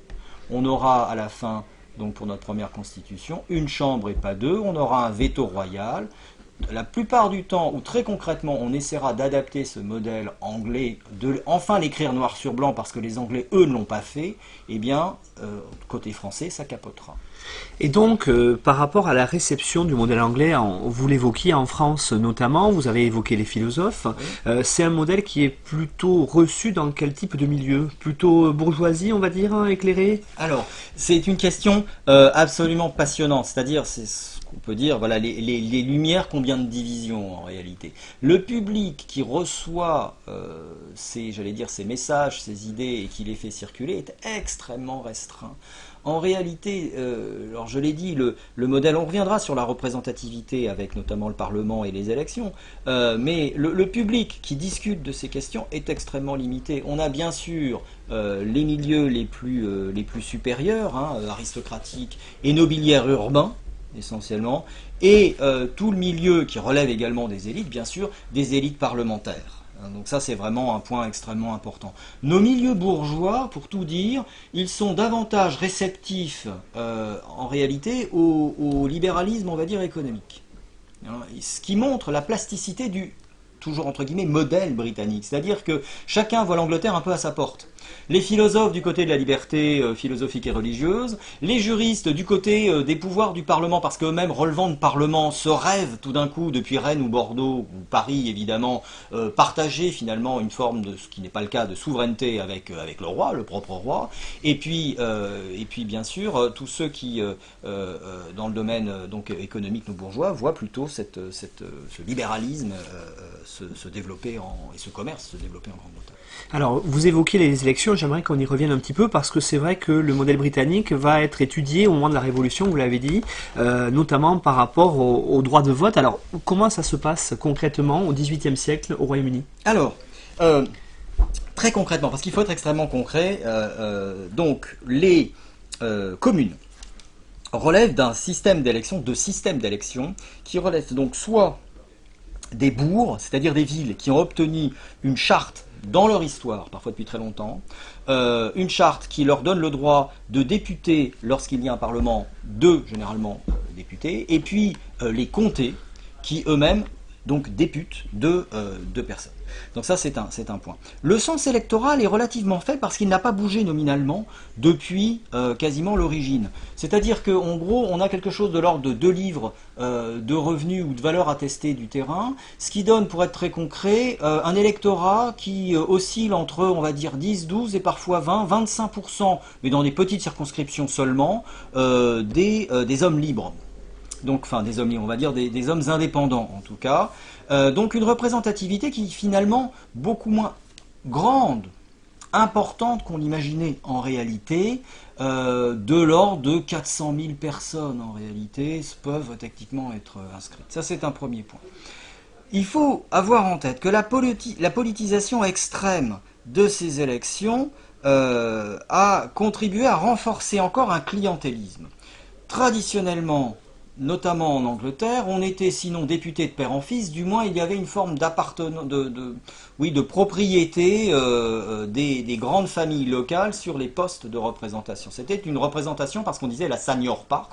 On aura à la fin donc pour notre première constitution, une chambre et pas deux, on aura un veto royal, la plupart du temps, ou très concrètement, on essaiera d'adapter ce modèle anglais, de enfin l'écrire noir sur blanc parce que les Anglais, eux, ne l'ont pas fait, eh bien, euh, côté français, ça capotera. Et donc, euh, par rapport à la réception du modèle anglais, vous l'évoquiez en France notamment, vous avez évoqué les philosophes, euh, c'est un modèle qui est plutôt reçu dans quel type de milieu? Plutôt bourgeoisie, on va dire, hein, éclairée Alors, c'est une question absolument passionnante, c'est-à-dire, c'est on peut dire, voilà, les, lumières, combien de divisions en réalité. Le public qui reçoit euh, ces, j'allais dire, ces messages, ces idées et qui les fait circuler est extrêmement restreint. En réalité, euh, alors je l'ai dit, le, modèle, on reviendra sur la représentativité avec notamment le Parlement et les élections, euh, mais le, public qui discute de ces questions est extrêmement limité. On a bien sûr les milieux les plus, supérieurs, hein, aristocratiques et nobiliaires urbains, essentiellement, et euh, tout le milieu qui relève également des élites, bien sûr, des élites parlementaires. Hein, donc ça, c'est vraiment un point extrêmement important. Nos milieux bourgeois, pour tout dire, ils sont davantage réceptifs, euh, en réalité, au, libéralisme, on va dire, économique. Hein, ce qui montre la plasticité du, toujours entre guillemets, modèle britannique. C'est-à-dire que chacun voit l'Angleterre un peu à sa porte les philosophes du côté de la liberté euh, philosophique et religieuse, les juristes du côté euh, des pouvoirs du Parlement, parce qu'eux-mêmes, relevant de Parlement, se rêvent tout d'un coup, depuis Rennes ou Bordeaux, ou Paris évidemment, euh, partager finalement une forme de, ce qui n'est pas le cas, de souveraineté avec, le roi, le propre roi, et puis, bien sûr, tous ceux qui, dans le domaine donc, économique, nos bourgeois, voient plutôt ce libéralisme se, développer et ce commerce se développer en Grande-Bretagne. Alors, vous évoquez les élections, j'aimerais qu'on y revienne un petit peu parce que c'est vrai que le modèle britannique va être étudié au moment de la Révolution, vous l'avez dit, euh, notamment par rapport au, droit de vote. Alors, comment ça se passe concrètement au XVIIIe siècle au Royaume-Uni? Alors, euh, très concrètement, parce qu'il faut être extrêmement concret, euh, donc les communes relèvent d'un système d'élection, de systèmes d'élection, qui relèvent donc soit des bourgs, c'est-à-dire des villes qui ont obtenu une charte dans leur histoire, parfois depuis très longtemps, euh, une charte qui leur donne le droit de députer lorsqu'il y a un parlement, deux généralement euh, députés, et puis euh, les comtés qui eux-mêmes donc députent deux, deux personnes. Donc ça, c'est un, point. Le sens électoral est relativement faible parce qu'il n'a pas bougé nominalement depuis euh, quasiment l'origine. C'est-à-dire qu'en gros, on a quelque chose de l'ordre de deux livres euh, de revenus ou de valeur attestée du terrain, ce qui donne, pour être très concret, euh, un électorat qui oscille entre, on va dire, 10, 12 et parfois 20, 25%, mais dans des petites circonscriptions seulement, des hommes libres donc enfin des hommes on va dire des, hommes indépendants en tout cas. Euh, donc une représentativité qui finalement beaucoup moins grande, importante qu'on l'imaginait en réalité, euh, de l'ordre de 400 000 personnes en réalité peuvent techniquement être inscrites. Ça c'est un premier point. Il faut avoir en tête que la, politisation extrême de ces élections a contribué à renforcer encore un clientélisme. Traditionnellement, notamment en Angleterre, on était sinon député de père en fils, du moins il y avait une forme d'appartenance, de, propriété euh, euh, des, grandes familles locales sur les postes de représentation. C'était une représentation parce qu'on disait la senior pars,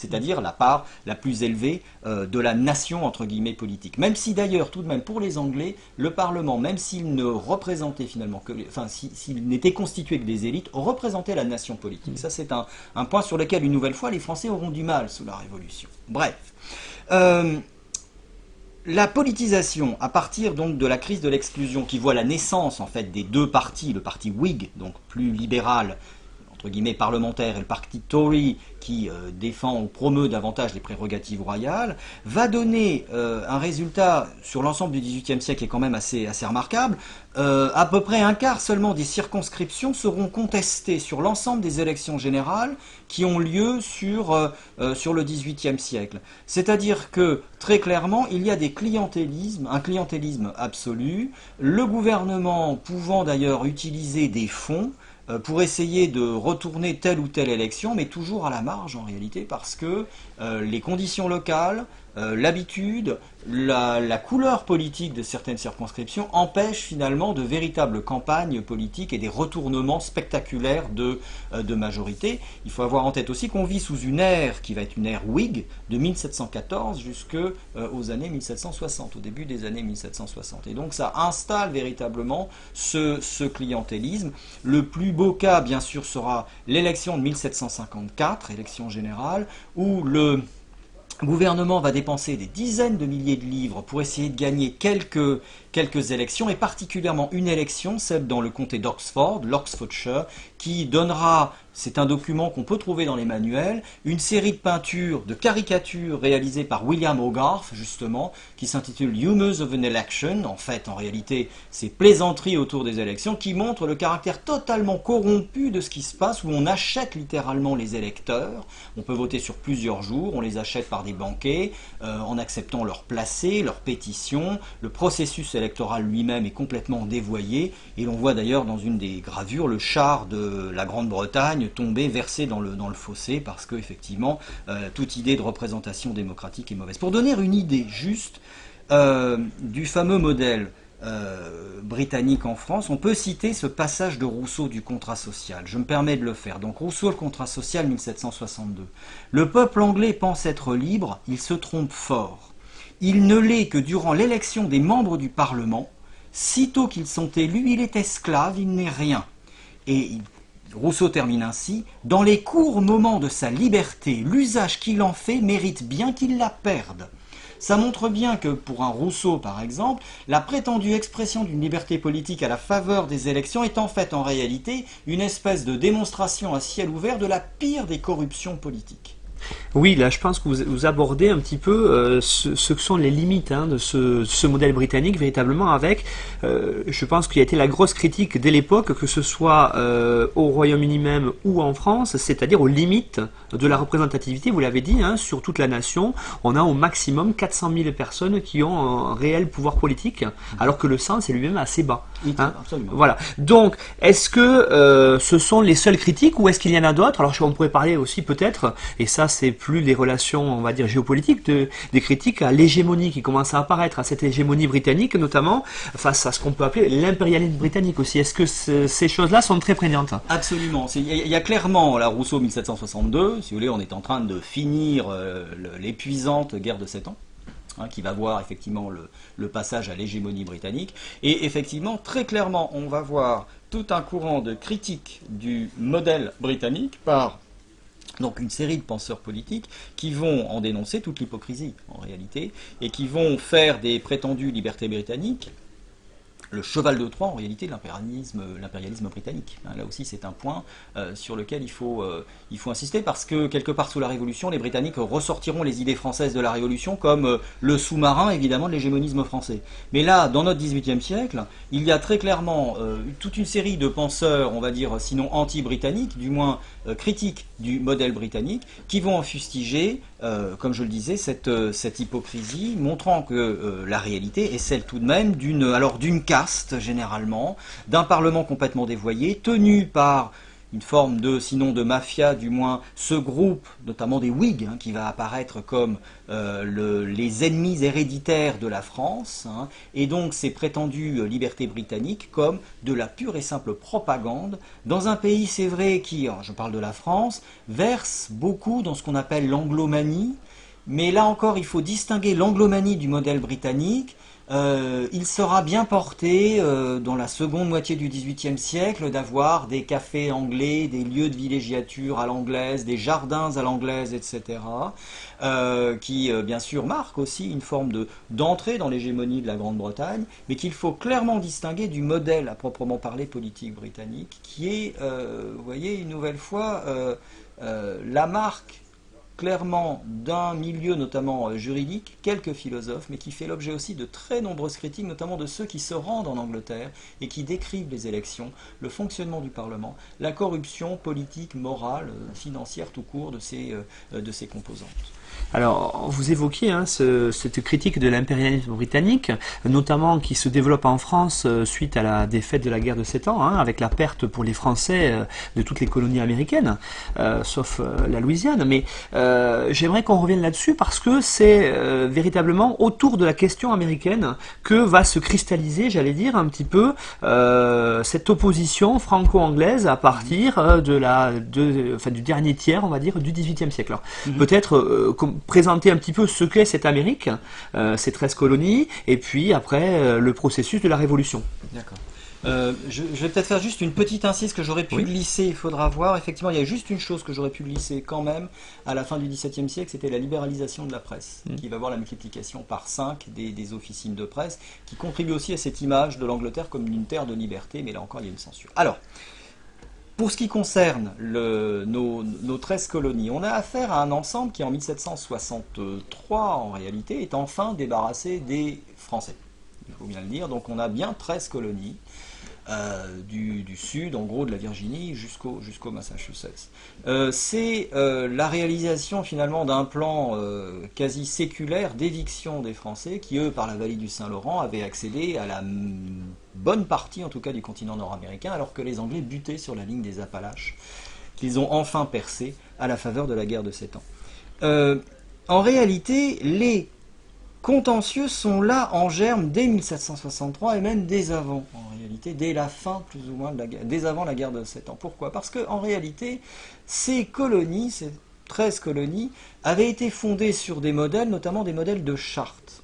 c'est-à-dire la part la plus élevée euh, de la nation, entre guillemets, politique. Même si d'ailleurs, tout de même, pour les Anglais, le Parlement, même s'il ne représentait finalement que, enfin, s'il n'était constitué que des élites, représentait la nation politique. Ça, c'est un, point sur lequel, une nouvelle fois, les Français auront du mal sous la Révolution. Bref. Euh, la politisation, à partir donc de la crise de l'exclusion, qui voit la naissance en fait des deux partis, le parti Whig, donc plus libéral, guillemets parlementaire, et le parti Tory, qui euh, défend ou promeut davantage les prérogatives royales, va donner euh, un résultat sur l'ensemble du XVIIIe siècle qui est quand même assez, assez remarquable. Euh, à peu près un quart seulement des circonscriptions seront contestées sur l'ensemble des élections générales qui ont lieu sur, sur le XVIIIe siècle. C'est-à-dire que, très clairement, il y a des clientélismes, un clientélisme absolu, le gouvernement pouvant d'ailleurs utiliser des fonds pour essayer de retourner telle ou telle élection, mais toujours à la marge en réalité, parce que euh, les conditions locales, euh, l'habitude, la, couleur politique de certaines circonscriptions empêche finalement de véritables campagnes politiques et des retournements spectaculaires de, euh, de majorité. Il faut avoir en tête aussi qu'on vit sous une ère qui va être une ère Whig de 1714 jusqu'aux euh, années 1760, au début des années 1760. Et donc ça installe véritablement ce, ce clientélisme. Le plus beau cas, bien sûr, sera l'élection de 1754, élection générale, où le le gouvernement va dépenser des dizaines de milliers de livres pour essayer de gagner quelques, quelques élections, et particulièrement une élection, celle dans le comté d'Oxford, l'Oxfordshire, qui donnera c'est un document qu'on peut trouver dans les manuels, une série de peintures, de caricatures réalisées par William Hogarth, justement, qui s'intitule Humors of an Election. En fait, en réalité, c'est plaisanteries autour des élections qui montrent le caractère totalement corrompu de ce qui se passe, où on achète littéralement les électeurs. On peut voter sur plusieurs jours, on les achète par des banquets, euh, en acceptant leur placé, leur pétition. Le processus électoral lui-même est complètement dévoyé, et l'on voit d'ailleurs dans une des gravures le char de la Grande-Bretagne tomber, versé dans le, dans le fossé, parce que effectivement, euh, toute idée de représentation démocratique est mauvaise. Pour donner une idée juste euh, du fameux modèle euh, britannique en France, on peut citer ce passage de Rousseau du contrat social. Je me permets de le faire. Donc Rousseau, le contrat social, 1762. Le peuple anglais pense être libre, il se trompe fort. Il ne l'est que durant l'élection des membres du Parlement. Sitôt qu'ils sont élus, il est esclave, il n'est rien. Et il Rousseau termine ainsi Dans les courts moments de sa liberté, l'usage qu'il en fait mérite bien qu'il la perde. Ça montre bien que pour un Rousseau, par exemple, la prétendue expression d'une liberté politique à la faveur des élections est en fait en réalité une espèce de démonstration à ciel ouvert de la pire des corruptions politiques. Oui, là je pense que vous, abordez un petit peu euh, ce, que sont les limites hein, de ce, modèle britannique véritablement avec, euh, je pense qu'il y a été la grosse critique dès l'époque, que ce soit euh, au Royaume-Uni même ou en France, c'est-à-dire aux limites de la représentativité, vous l'avez dit, hein, sur toute la nation, on a au maximum 400 000 personnes qui ont un réel pouvoir politique, alors que le sens est lui-même assez bas. Hein. Voilà. Donc, est-ce que ce sont les seules critiques ou est-ce qu'il y en a d'autres? Alors, on pourrait parler aussi peut-être, et ça c'est plus les relations, on va dire, géopolitiques, des critiques à l'hégémonie qui commence à apparaître, à cette hégémonie britannique notamment, face à ce qu'on peut appeler l'impérialisme britannique aussi. Est-ce que ces choses-là sont très prégnantes Absolument. Il y, a clairement la Rousseau 1762, si vous voulez, on est en train de finir euh, l'épuisante guerre de sept ans. Hein, qui va voir effectivement le, le passage à l'hégémonie britannique. Et effectivement, très clairement, on va voir tout un courant de critique du modèle britannique par donc une série de penseurs politiques qui vont en dénoncer toute l'hypocrisie en réalité et qui vont faire des prétendues libertés britanniques le cheval de Troie en réalité l'impérialisme britannique. Hein, là aussi c'est un point euh, sur lequel il faut, euh, il faut insister parce que quelque part sous la Révolution, les Britanniques ressortiront les idées françaises de la Révolution comme euh, le sous-marin évidemment de l'hégémonisme français. Mais là, dans notre XVIIIe siècle, il y a très clairement toute une série de penseurs, on va dire sinon anti-britanniques, du moins critiques du modèle britannique, qui vont en fustiger, comme je le disais, cette, cette hypocrisie, montrant que la réalité est celle tout de même d'une alors d'une caste généralement, d'un parlement complètement dévoyé, tenu par une forme de, sinon de mafia, du moins ce groupe, notamment des Whigs, hein, qui va apparaître comme euh, les ennemis héréditaires de la France, hein, et donc ces prétendues libertés britanniques comme de la pure et simple propagande, dans un pays, c'est vrai, qui, je parle de la France, verse beaucoup dans ce qu'on appelle l'anglomanie, mais là encore, il faut distinguer l'anglomanie du modèle britannique, euh, il sera bien porté euh, dans la seconde moitié du XVIIIe siècle d'avoir des cafés anglais, des lieux de villégiature à l'anglaise, des jardins à l'anglaise, etc., euh, qui bien sûr marquent aussi une forme d'entrée dans l'hégémonie de la Grande-Bretagne, mais qu'il faut clairement distinguer du modèle à proprement parler politique britannique, qui est, vous voyez, une nouvelle fois la marque clairement d'un milieu notamment euh, juridique, quelques philosophes, mais qui fait l'objet aussi de très nombreuses critiques, notamment de ceux qui se rendent en Angleterre et qui décrivent les élections, le fonctionnement du Parlement, la corruption politique, morale, euh, financière tout court de ces, euh, de ces composantes. Alors, vous évoquiez hein, cette critique de l'impérialisme britannique, notamment qui se développe en France euh, suite à la défaite de la guerre de Sept Ans, hein, avec la perte pour les Français euh, de toutes les colonies américaines, euh, sauf la Louisiane. Mais j'aimerais qu'on revienne là-dessus parce que c'est véritablement autour de la question américaine que va se cristalliser, j'allais dire, un petit peu cette opposition franco-anglaise à partir de la, de, enfin, du dernier tiers, on va dire, du XVIIIe siècle. Mhm. Peut-être présenter un petit peu ce qu'est cette Amérique, euh, ces 13 colonies, et puis après euh, le processus de la Révolution. D'accord. Euh, je, vais peut-être faire juste une petite incise que j'aurais pu glisser, il faudra voir. Effectivement, il y a juste une chose que j'aurais pu glisser quand même à la fin du XVIIe siècle, c'était la libéralisation de la presse, mm. qui va voir la multiplication par 5 des, des, officines de presse, qui contribue aussi à cette image de l'Angleterre comme une terre de liberté, mais là encore, il y a une censure. Alors, pour ce qui concerne nos, 13 colonies, on a affaire à un ensemble qui en 1763 en réalité est enfin débarrassé des Français. Il faut bien le dire, donc on a bien 13 colonies. Euh, du, sud, en gros de la Virginie jusqu'au Massachusetts. Euh, c'est euh, la réalisation finalement d'un plan quasi séculaire d'éviction des Français qui, eux, par la vallée du Saint-Laurent, avaient accédé à la bonne partie, en tout cas, du continent nord-américain, alors que les Anglais butaient sur la ligne des Appalaches, qu'ils ont enfin percé à la faveur de la guerre de Sept Ans. en réalité, les contentieux sont là en germe dès 1763 et même dès avant, en réalité, dès la fin plus ou moins de la guerre, dès avant la guerre de Sept Ans. Pourquoi? Parce qu'en réalité, ces colonies, ces 13 colonies, avaient été fondées sur des modèles, notamment des modèles de chartes.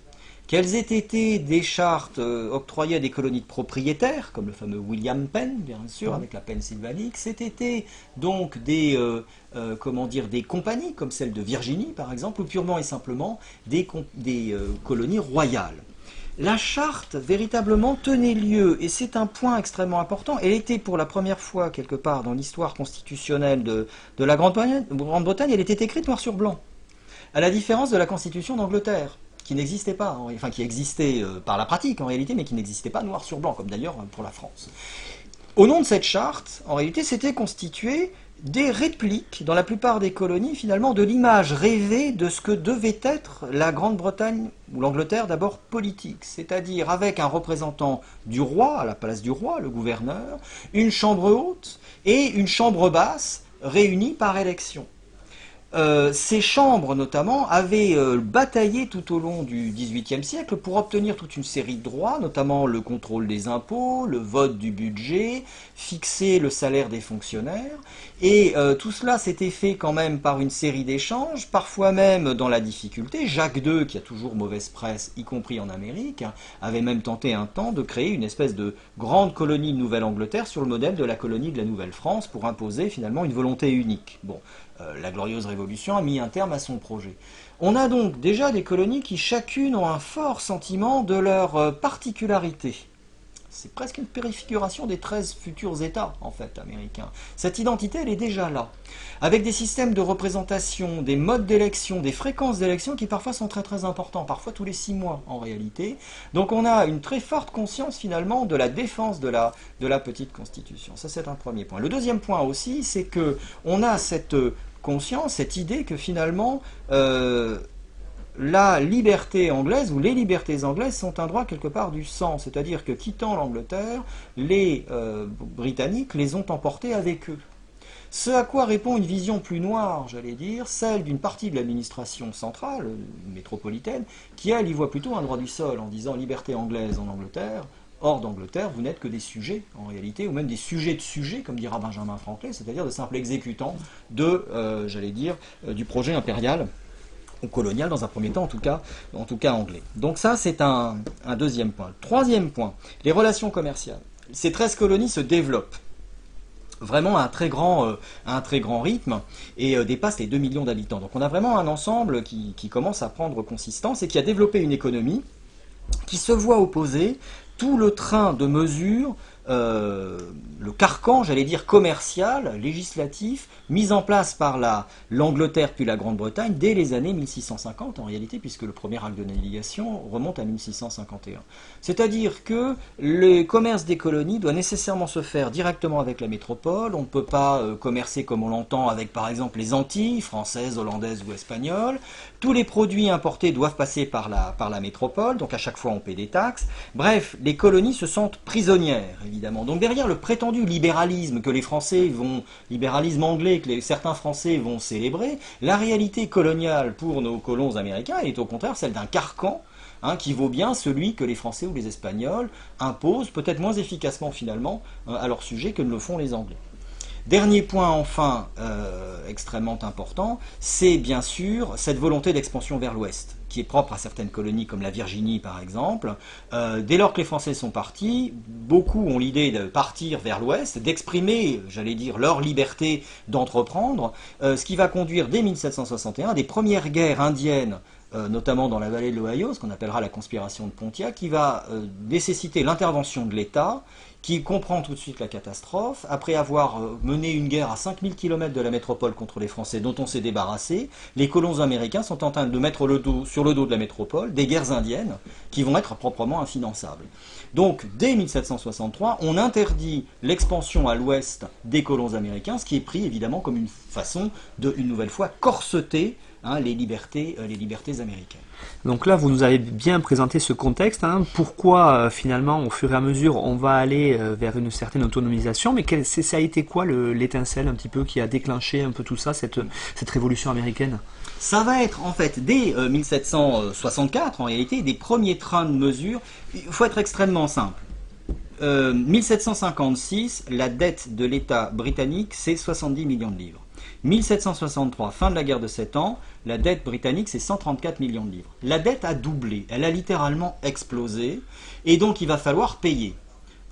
Quelles aient été des chartes euh, octroyées à des colonies de propriétaires, comme le fameux William Penn, bien sûr, avec la Pennsylvanie, c'était donc des, euh, euh, comment dire, des compagnies, comme celle de Virginie, par exemple, ou purement et simplement des, des colonies royales. La charte véritablement tenait lieu, et c'est un point extrêmement important, elle était pour la première fois quelque part dans l'histoire constitutionnelle de, de la Grande-Bretagne, elle était écrite noir sur blanc, à la différence de la Constitution d'Angleterre qui n'existait pas, enfin qui existait euh, par la pratique en réalité, mais qui n'existait pas noir sur blanc, comme d'ailleurs euh, pour la France. Au nom de cette charte, en réalité, c'était constitué des répliques, dans la plupart des colonies, finalement, de l'image rêvée de ce que devait être la Grande-Bretagne, ou l'Angleterre d'abord politique, c'est-à-dire avec un représentant du roi, à la place du roi, le gouverneur, une chambre haute et une chambre basse réunies par élection. Euh, ces chambres, notamment, avaient euh, bataillé tout au long du XVIIIe siècle pour obtenir toute une série de droits, notamment le contrôle des impôts, le vote du budget, fixer le salaire des fonctionnaires. Et euh, tout cela s'était fait quand même par une série d'échanges, parfois même dans la difficulté. Jacques II, qui a toujours mauvaise presse, y compris en Amérique, avait même tenté un temps de créer une espèce de grande colonie de Nouvelle-Angleterre sur le modèle de la colonie de la Nouvelle-France pour imposer finalement une volonté unique. Bon, la glorieuse révolution a mis un terme à son projet. On a donc déjà des colonies qui chacune ont un fort sentiment de leur euh, particularité. C'est presque une périfiguration des 13 futurs États, en fait, américains. Cette identité, elle est déjà là. Avec des systèmes de représentation, des modes d'élection, des fréquences d'élection qui parfois sont très très importants, parfois tous les six mois en réalité. Donc on a une très forte conscience finalement de la défense de la, petite constitution. Ça c'est un premier point. Le deuxième point aussi, c'est que on a cette conscience, cette idée que finalement, euh, la liberté anglaise ou les libertés anglaises sont un droit quelque part du sang, c'est-à-dire que quittant l'Angleterre, les euh, Britanniques les ont emportés avec eux. Ce à quoi répond une vision plus noire, j'allais dire, celle d'une partie de l'administration centrale, métropolitaine, qui elle y voit plutôt un droit du sol en disant liberté anglaise en Angleterre, Hors d'Angleterre, vous n'êtes que des sujets, en réalité, ou même des sujets de sujets, comme dira Benjamin Franklin, c'est-à-dire de simples exécutants de, euh, j'allais dire, euh, du projet impérial ou colonial dans un premier temps, en tout cas, en tout cas anglais. Donc ça, c'est un, deuxième point. Troisième point, les relations commerciales. Ces 13 colonies se développent vraiment à un très grand, euh, un très grand rythme et dépassent les 2 millions d'habitants. Donc on a vraiment un ensemble qui, qui commence à prendre consistance et qui a développé une économie qui se voit opposer tout le train de mesures euh, le carcan, j'allais dire commercial, législatif, mis en place par l'Angleterre puis la Grande-Bretagne dès les années 1650 en réalité, puisque le premier acte de navigation remonte à 1651. C'est-à-dire que le commerce des colonies doit nécessairement se faire directement avec la métropole. On ne peut pas euh, commercer comme on l'entend avec par exemple les Antilles, françaises, hollandaises ou espagnoles. Tous les produits importés doivent passer par la, par la métropole, donc à chaque fois on paie des taxes. Bref, les colonies se sentent prisonnières, donc derrière le prétendu libéralisme que les Français vont, libéralisme anglais que certains Français vont célébrer, la réalité coloniale pour nos colons américains est au contraire celle d'un carcan hein, qui vaut bien celui que les Français ou les Espagnols imposent, peut-être moins efficacement finalement, euh, à leur sujet que ne le font les Anglais. Dernier point enfin euh, extrêmement important, c'est bien sûr cette volonté d'expansion vers l'ouest, qui est propre à certaines colonies comme la Virginie par exemple. Euh, dès lors que les Français sont partis, beaucoup ont l'idée de partir vers l'ouest, d'exprimer, j'allais dire, leur liberté d'entreprendre, euh, ce qui va conduire dès 1761 des premières guerres indiennes notamment dans la vallée de l'Ohio, ce qu'on appellera la conspiration de Pontiac, qui va nécessiter l'intervention de l'État qui comprend tout de suite la catastrophe. Après avoir euh, mené une guerre à 5000 km de la métropole contre les Français, dont on s'est débarrassé, les colons américains sont en train de mettre le dos, sur le dos de la métropole des guerres indiennes qui vont être proprement infinançables. Donc, dès 1763, on interdit l'expansion à l'ouest des colons américains, ce qui est pris évidemment comme une façon de, une nouvelle fois, corseter hein, les, libertés, euh, les libertés américaines. Donc là, vous nous avez bien présenté ce contexte. Hein. pourquoi euh, finalement, au fur et à mesure, on va aller euh, vers une certaine autonomisation? Mais ça a été quoi l'étincelle un petit peu qui a déclenché un peu tout ça, cette, révolution américaine? Ça va être en fait dès 1764 euh, en réalité des premiers trains de mesure. Il faut être extrêmement simple. 1756, la dette de l'État britannique, c'est 70 millions de livres. 1763, fin de la guerre de 7 ans, la dette britannique c'est 134 millions de livres. La dette a doublé, elle a littéralement explosé, et donc il va falloir payer.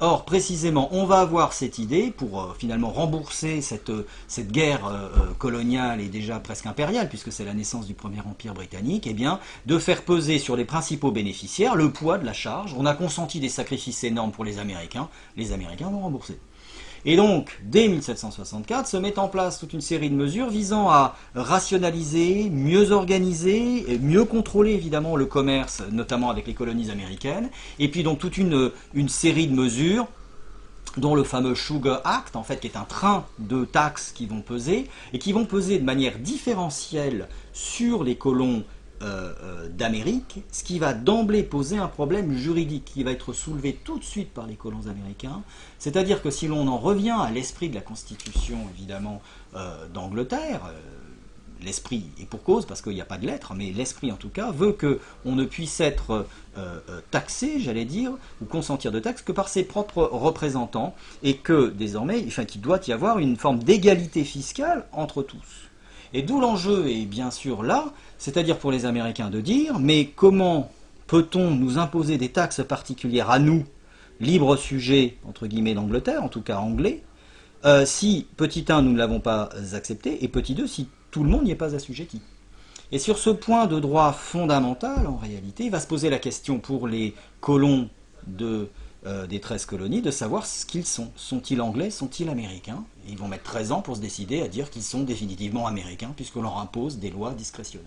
Or, précisément, on va avoir cette idée, pour euh, finalement rembourser cette, euh, guerre euh, coloniale et déjà presque impériale, puisque c'est la naissance du premier empire britannique, eh bien, de faire peser sur les principaux bénéficiaires le poids de la charge. On a consenti des sacrifices énormes pour les Américains, les Américains vont rembourser. Et donc, dès 1764, se met en place toute une série de mesures visant à rationaliser, mieux organiser, et mieux contrôler évidemment le commerce, notamment avec les colonies américaines, et puis donc toute une, une série de mesures dont le fameux Sugar Act, en fait, qui est un train de taxes qui vont peser, et qui vont peser de manière différentielle sur les colons euh, euh, d'Amérique, ce qui va d'emblée poser un problème juridique qui va être soulevé tout de suite par les colons américains. C'est-à-dire que si l'on en revient à l'esprit de la Constitution, évidemment, euh, d'Angleterre, l'esprit est pour cause, parce qu'il n'y a pas de lettres, mais l'esprit en tout cas veut qu'on ne puisse être taxé, j'allais dire, ou consentir de taxes que par ses propres représentants, et que désormais, enfin qu'il doit y avoir une forme d'égalité fiscale entre tous. Et d'où l'enjeu est bien sûr là, c'est-à-dire pour les Américains de dire, mais comment peut-on nous imposer des taxes particulières à nous, libres sujets, entre guillemets, d'Angleterre, en tout cas anglais, euh, si, petit 1, nous ne l'avons pas accepté, et petit 2, si tout le monde n'y est pas assujetti. Et sur ce point de droit fondamental, en réalité, il va se poser la question pour les colons euh, des 13 colonies de savoir ce qu'ils sont. Sont-ils anglais? Sont-ils américains? Ils vont mettre 13 ans pour se décider à dire qu'ils sont définitivement américains, puisqu'on leur impose des lois discrétionnaires.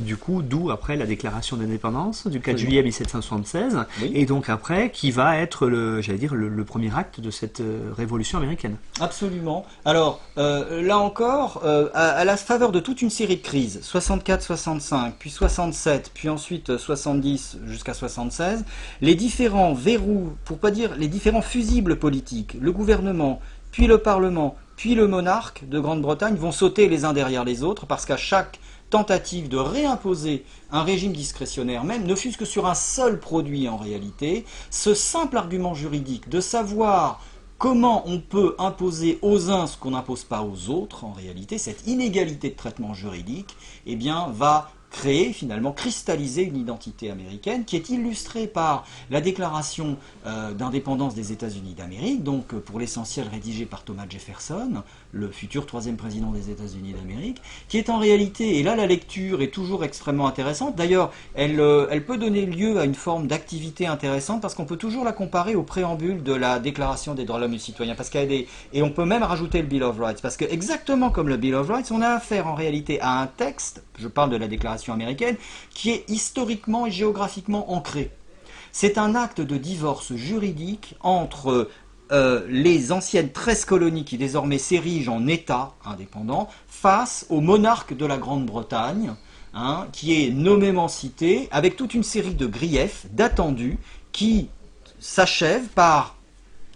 Du coup, d'où après la déclaration d'indépendance du 4 juillet 1776, Oui. et donc après qui va être le, j'allais dire, le, le premier acte de cette euh, révolution américaine. Absolument. Alors, euh, là encore, euh, à, à la faveur de toute une série de crises, 64-65, puis 67, puis ensuite euh, 70 jusqu'à 76, les différents verrous, pour pas dire les différents fusibles politiques, le gouvernement, puis le Parlement, puis le monarque de Grande-Bretagne vont sauter les uns derrière les autres, parce qu'à chaque tentative de réimposer un régime discrétionnaire même, ne fût-ce que sur un seul produit en réalité, ce simple argument juridique de savoir comment on peut imposer aux uns ce qu'on n'impose pas aux autres, en réalité, cette inégalité de traitement juridique, eh bien, va créer, finalement, cristalliser une identité américaine qui est illustrée par la déclaration euh, d'indépendance des États-Unis d'Amérique, donc euh, pour l'essentiel rédigée par Thomas Jefferson, le futur troisième président des États-Unis d'Amérique, qui est en réalité, et là la lecture est toujours extrêmement intéressante, d'ailleurs elle, euh, elle peut donner lieu à une forme d'activité intéressante parce qu'on peut toujours la comparer au préambule de la Déclaration des droits de l'homme et du citoyen, parce a des, et on peut même rajouter le Bill of Rights, parce que exactement comme le Bill of Rights, on a affaire en réalité à un texte, je parle de la Déclaration américaine, qui est historiquement et géographiquement ancré. C'est un acte de divorce juridique entre euh, les anciennes 13 colonies qui désormais s'érigent en État indépendant face au monarque de la Grande-Bretagne, hein, qui est nommément cité, avec toute une série de griefs, d'attendus, qui s'achèvent par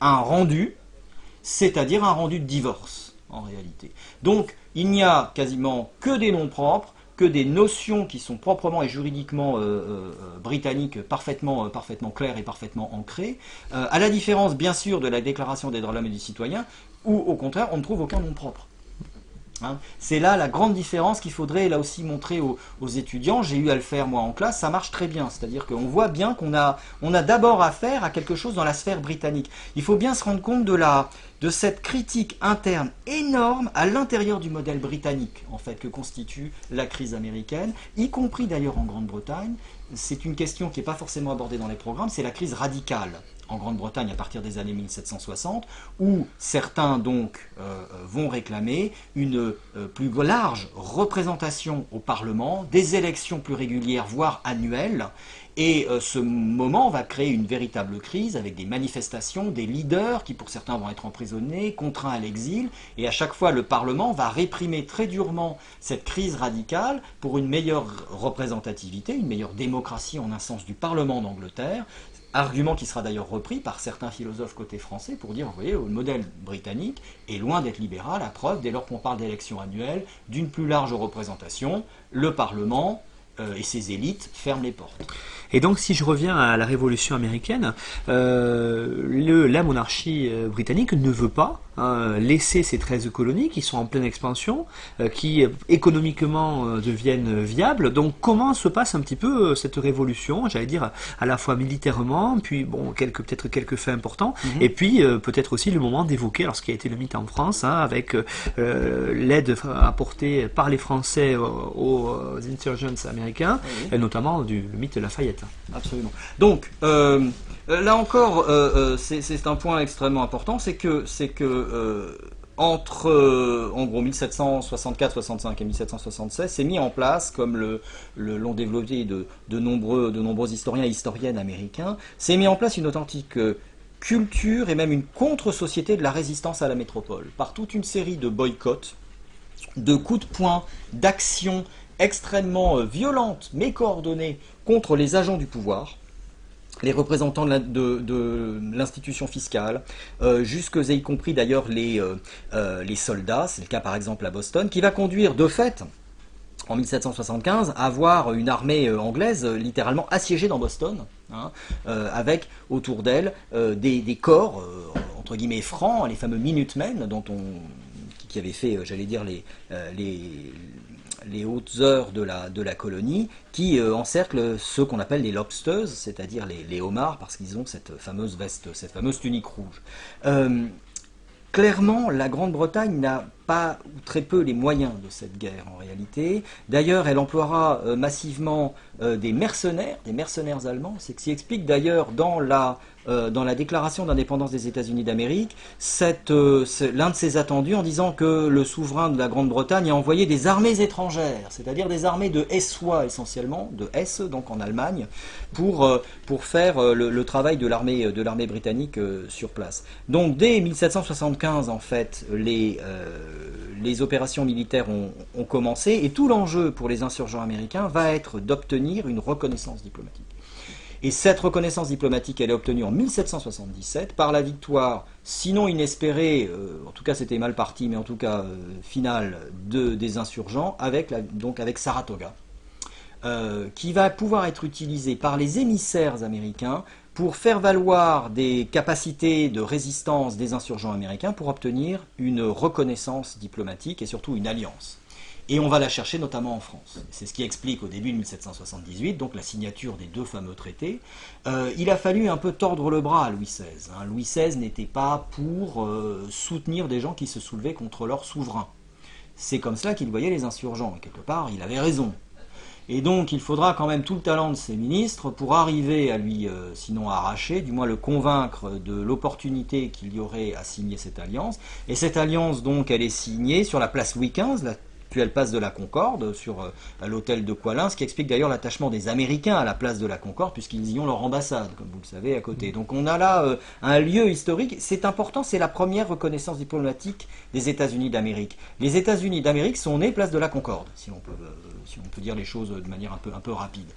un rendu, c'est-à-dire un rendu de divorce, en réalité. Donc, il n'y a quasiment que des noms propres, que des notions qui sont proprement et juridiquement euh, euh, britanniques parfaitement, euh, parfaitement claires et parfaitement ancrées, euh, à la différence bien sûr de la Déclaration des droits de l'homme et du citoyen, où au contraire on ne trouve aucun nom propre. Hein. C'est là la grande différence qu'il faudrait là aussi montrer aux, aux étudiants. J'ai eu à le faire moi en classe, ça marche très bien. C'est-à-dire qu'on voit bien qu'on a, on a d'abord affaire à quelque chose dans la sphère britannique. Il faut bien se rendre compte de la, de cette critique interne énorme à l'intérieur du modèle britannique, en fait, que constitue la crise américaine, y compris d'ailleurs en Grande-Bretagne. C'est une question qui n'est pas forcément abordée dans les programmes, c'est la crise radicale en Grande-Bretagne à partir des années 1760, où certains donc euh, vont réclamer une euh, plus large représentation au Parlement, des élections plus régulières, voire annuelles, et euh, ce moment va créer une véritable crise avec des manifestations, des leaders qui pour certains vont être emprisonnés, contraints à l'exil, et à chaque fois le Parlement va réprimer très durement cette crise radicale pour une meilleure représentativité, une meilleure démocratie en un sens du Parlement d'Angleterre, argument qui sera d'ailleurs repris par certains philosophes côté français pour dire, vous voyez, le modèle britannique est loin d'être libéral, à preuve, dès lors qu'on parle d'élections annuelles, d'une plus large représentation, le Parlement euh, et ses élites ferment les portes. Et donc, si je reviens à la Révolution américaine, euh, le, la monarchie euh, britannique ne veut pas hein, laisser ces 13 colonies qui sont en pleine expansion, euh, qui économiquement euh, deviennent viables. Donc, comment se passe un petit peu cette révolution J'allais dire à la fois militairement, puis bon, quelques peut-être quelques faits importants, Mhm. et puis peut-être aussi le moment d'évoquer, alors ce qui a été le mythe en France, hein, avec l'aide apportée par les Français aux, aux insurgents américains, et notamment du le mythe de Lafayette. Absolument. Donc, euh, là encore, euh, euh, c'est un point extrêmement important, c'est que, entre, euh, en gros, 1764, 65 et 1776, c'est mis en place, comme l'ont développé de, nombreux, de nombreux historiens et historiennes américains, c'est mis en place une authentique culture et même une contre-société de la résistance à la métropole, par toute une série de boycotts, de coups de poing, d'actions extrêmement euh, violentes mais coordonnées contre les agents du pouvoir, les représentants de l'institution fiscale, euh, jusque et y compris d'ailleurs les, euh, les soldats, c'est le cas par exemple à Boston, qui va conduire de fait en 1775 à avoir une armée anglaise littéralement assiégée dans Boston, hein, avec autour d'elle des, des corps entre guillemets francs, les fameux Minutemen dont on qui- avaient fait, j'allais dire les, les les hautes heures de la, de la colonie, qui euh, encerclent ceux qu'on appelle les lobsters, c'est-à-dire les, les homards, parce qu'ils ont cette fameuse veste, cette fameuse tunique rouge. Euh, clairement, la Grande-Bretagne n'a pas ou très peu les moyens de cette guerre en réalité. D'ailleurs, elle emploiera euh, massivement euh, des mercenaires, des mercenaires allemands. C'est ce qui explique d'ailleurs dans la euh, dans la déclaration d'indépendance des États-Unis d'Amérique, l'un de ses attendus en disant que le souverain de la Grande-Bretagne a envoyé des armées étrangères, c'est-à-dire des armées de Hessois essentiellement, de Hesse donc en Allemagne, pour, pour faire le, travail de l'armée de l'armée britannique sur place. Donc dès 1775 en fait, les les opérations militaires ont, commencé et tout l'enjeu pour les insurgents américains va être d'obtenir une reconnaissance diplomatique. Et cette reconnaissance diplomatique, elle est obtenue en 1777 par la victoire, sinon inespérée, euh, en tout cas c'était mal parti, mais en tout cas euh, finale, de, des insurgents, avec, donc avec Saratoga, euh, qui va pouvoir être utilisée par les émissaires américains pour faire valoir des capacités de résistance des insurgents américains pour obtenir une reconnaissance diplomatique et surtout une alliance. Et on va la chercher notamment en France. C'est ce qui explique au début de 1778, donc la signature des deux fameux traités. Euh, il a fallu un peu tordre le bras à Louis XVI. Hein. Louis XVI n'était pas pour euh, soutenir des gens qui se soulevaient contre leur souverain. C'est comme cela qu'il voyait les insurgents. Et quelque part, il avait raison. Et donc, il faudra quand même tout le talent de ses ministres pour arriver à lui, euh, sinon arracher, du moins le convaincre de l'opportunité qu'il y aurait à signer cette alliance. Et cette alliance, donc, elle est signée sur la place Louis XV, la puis elle passe de la Concorde sur euh, l'hôtel de Coilin, ce qui explique d'ailleurs l'attachement des Américains à la place de la Concorde, puisqu'ils y ont leur ambassade, comme vous le savez, à côté. Donc on a là euh, un lieu historique. C'est important, c'est la première reconnaissance diplomatique des États-Unis d'Amérique. Les États-Unis d'Amérique sont nés place de la Concorde, si on peut, on peut dire les choses de manière un peu, un peu rapide.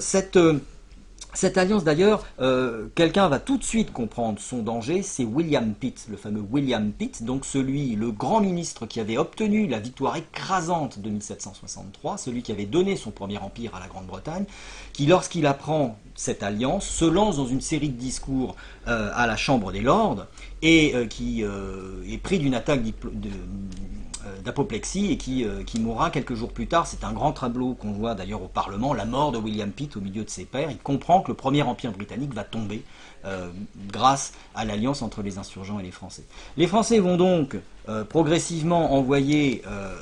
cette cette alliance d'ailleurs, euh, quelqu'un va tout de suite comprendre son danger, c'est William Pitt, le fameux William Pitt, donc celui, le grand ministre qui avait obtenu la victoire écrasante de 1763, celui qui avait donné son premier empire à la Grande-Bretagne, qui lorsqu'il apprend cette alliance se lance dans une série de discours euh, à la Chambre des Lords et euh, qui est pris d'une attaque de, euh, d'apoplexie et qui, euh, qui mourra quelques jours plus tard. C'est un grand tableau qu'on voit d'ailleurs au Parlement, la mort de William Pitt au milieu de ses pères. Il comprend que le premier empire britannique va tomber euh, grâce à l'alliance entre les insurgents et les Français. Les Français vont donc euh, progressivement envoyer, euh,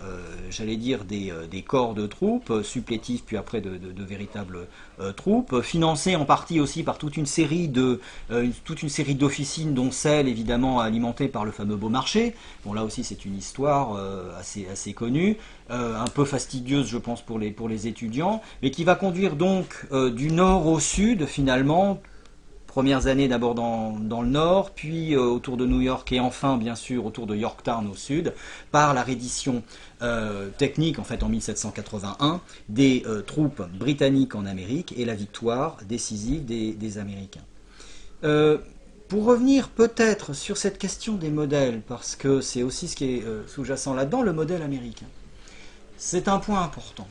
j'allais dire, des, corps de troupes, supplétifs, puis après de, véritables troupes, financés en partie aussi par toute une série de toute une série d'officines, dont celle évidemment alimentée par le fameux Beaumarchais. Bon là aussi c'est une histoire assez, assez connue, un peu fastidieuse je pense pour les, pour les étudiants, mais qui va conduire donc du nord au sud finalement premières années d'abord dans, le nord, puis euh, autour de New York et enfin bien sûr autour de Yorktown au sud, par la reddition euh, technique en fait en 1781 des euh, troupes britanniques en Amérique et la victoire décisive des, Américains. pour revenir peut-être sur cette question des modèles, parce que c'est aussi ce qui est sous-jacent là-dedans, le modèle américain. C'est un point important.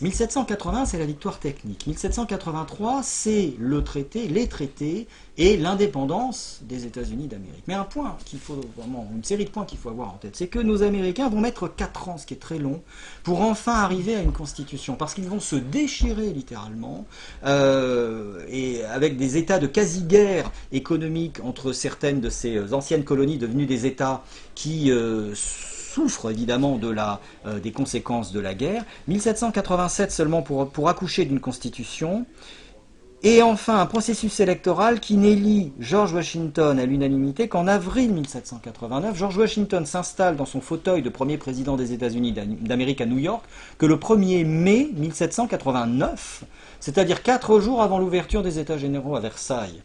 1780, c'est la victoire technique. 1783, c'est le traité, les traités et l'indépendance des États-Unis d'Amérique. Mais un point qu'il faut vraiment, une série de points qu'il faut avoir en tête, c'est que nos Américains vont mettre 4 ans, ce qui est très long, pour enfin arriver à une constitution, parce qu'ils vont se déchirer littéralement, euh, et avec des états de quasi-guerre économique entre certaines de ces anciennes colonies devenues des États qui euh, souffre évidemment de la, euh, des conséquences de la guerre. 1787 seulement pour, pour accoucher d'une constitution. Et enfin, un processus électoral qui n'élit George Washington à l'unanimité qu'en avril 1789. George Washington s'installe dans son fauteuil de premier président des États-Unis d'Amérique à New York que le 1er mai 1789, c'est-à-dire quatre jours avant l'ouverture des États généraux à Versailles.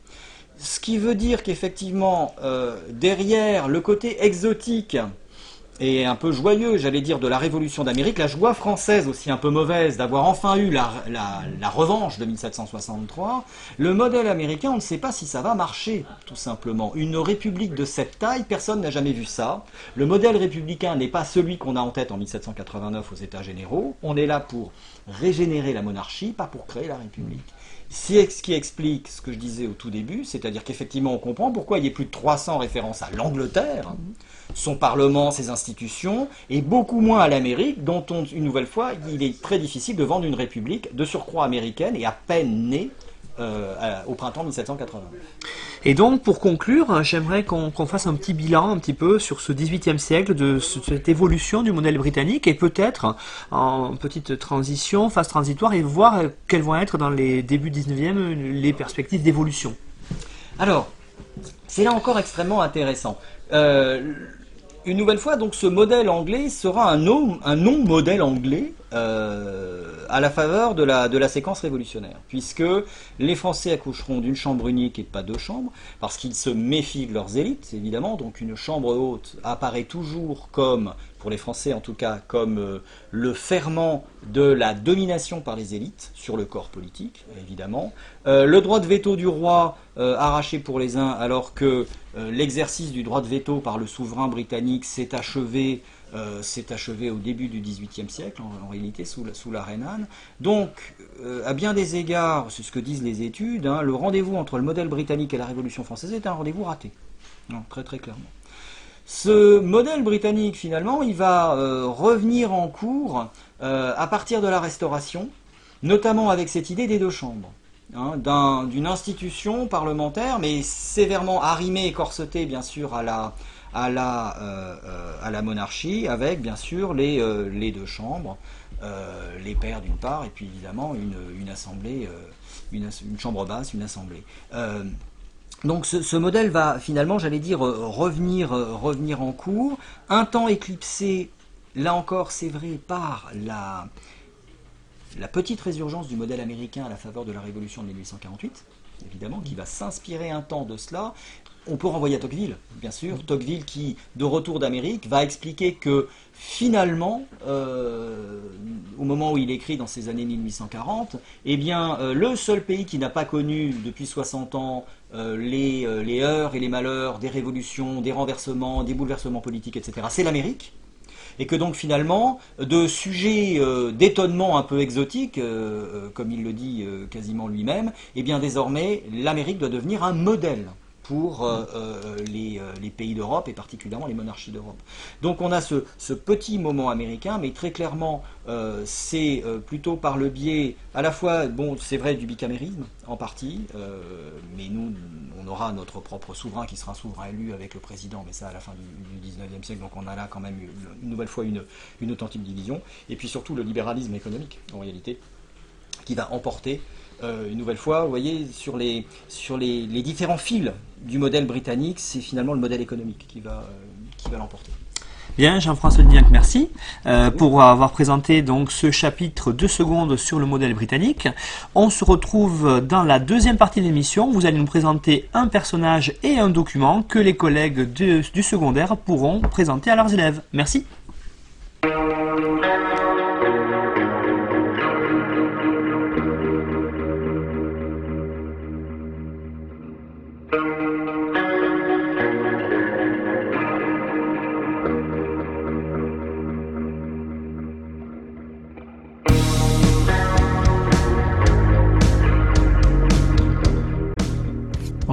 Ce qui veut dire qu'effectivement, euh, derrière le côté exotique et un peu joyeux, j'allais dire, de la Révolution d'Amérique, la joie française aussi un peu mauvaise d'avoir enfin eu la, revanche de 1763, le modèle américain, on ne sait pas si ça va marcher, tout simplement. Une république de cette taille, personne n'a jamais vu ça. Le modèle républicain n'est pas celui qu'on a en tête en 1789 aux États généraux. On est là pour régénérer la monarchie, pas pour créer la république. C'est ce qui explique ce que je disais au tout début, c'est-à-dire qu'effectivement on comprend pourquoi il y a plus de 300 références à l'Angleterre, son Parlement, ses institutions, et beaucoup moins à l'Amérique, dont on, une nouvelle fois, il est très difficile de vendre une république de surcroît américaine et à peine née euh, au printemps 1789. Et donc, pour conclure, j'aimerais qu'on fasse un petit bilan un petit peu sur ce XVIIIe siècle, de cette évolution du modèle britannique, et peut-être en petite transition, phase transitoire, et voir quelles vont être dans les débuts XIXe les perspectives d'évolution. Alors, c'est là encore extrêmement intéressant. Euh, une nouvelle fois, donc ce modèle anglais sera un non-modèle anglais euh, à la faveur de la, de la séquence révolutionnaire, puisque les Français accoucheront d'une chambre unique et pas deux chambres, parce qu'ils se méfient de leurs élites, évidemment, donc une chambre haute apparaît toujours comme, pour les Français en tout cas, comme euh, le ferment de la domination par les élites sur le corps politique, évidemment. Euh, le droit de veto du roi arraché pour les uns, alors que l'exercice du droit de veto par le souverain britannique s'est achevé euh, achevé au début du XVIIIe siècle, en, réalité, sous la, sous reine Anne. Donc, euh, à bien des égards, c'est ce que disent les études, hein, le rendez-vous entre le modèle britannique et la Révolution française est un rendez-vous raté. Très très clairement. Ce modèle britannique, finalement, il va euh, revenir en cours à partir de la Restauration, notamment avec cette idée des deux chambres. Hein, d'une institution parlementaire, mais sévèrement arrimée et corsetée, bien sûr, à la, euh, euh, monarchie, avec bien sûr les, euh, deux chambres, les pairs d'une part, et puis évidemment une, assemblée, une, chambre basse, une assemblée. Donc ce, modèle va finalement, j'allais dire, revenir, revenir en cours, un temps éclipsé, là encore c'est vrai, par la, la petite résurgence du modèle américain à la faveur de la Révolution de 1848, évidemment, qui va s'inspirer un temps de cela, on peut renvoyer à Tocqueville, bien sûr. Tocqueville qui, de retour d'Amérique, va expliquer que finalement, euh, au moment où il écrit dans ces années 1840, eh bien, euh, le seul pays qui n'a pas connu depuis 60 ans euh, les, les, heures et les malheurs des révolutions, des renversements, des bouleversements politiques, etc., c'est l'Amérique. Et que donc finalement, de sujets d'étonnement un peu exotiques, comme il le dit quasiment lui-même, eh bien désormais, l'Amérique doit devenir un modèle pour euh, euh, les, euh, les, pays d'Europe et particulièrement les monarchies d'Europe. Donc on a ce, petit moment américain, mais très clairement c'est plutôt par le biais à la fois, bon c'est vrai du bicamérisme en partie, mais nous on aura notre propre souverain qui sera souverain élu avec le président, mais ça à la fin du, du 19e siècle, donc on a là quand même une, nouvelle fois une, authentique division, et puis surtout le libéralisme économique en réalité, qui va emporter une nouvelle fois, vous voyez, sur les, sur les, les différents fils du modèle britannique, c'est finalement le modèle économique qui va, euh, qui va l'emporter. Bien, Jean-François Dignac, merci euh, pour avoir présenté donc ce chapitre deux secondes sur le modèle britannique. On se retrouve dans la deuxième partie de l'émission. Vous allez nous présenter un personnage et un document que les collègues de, du secondaire pourront présenter à leurs élèves. Merci.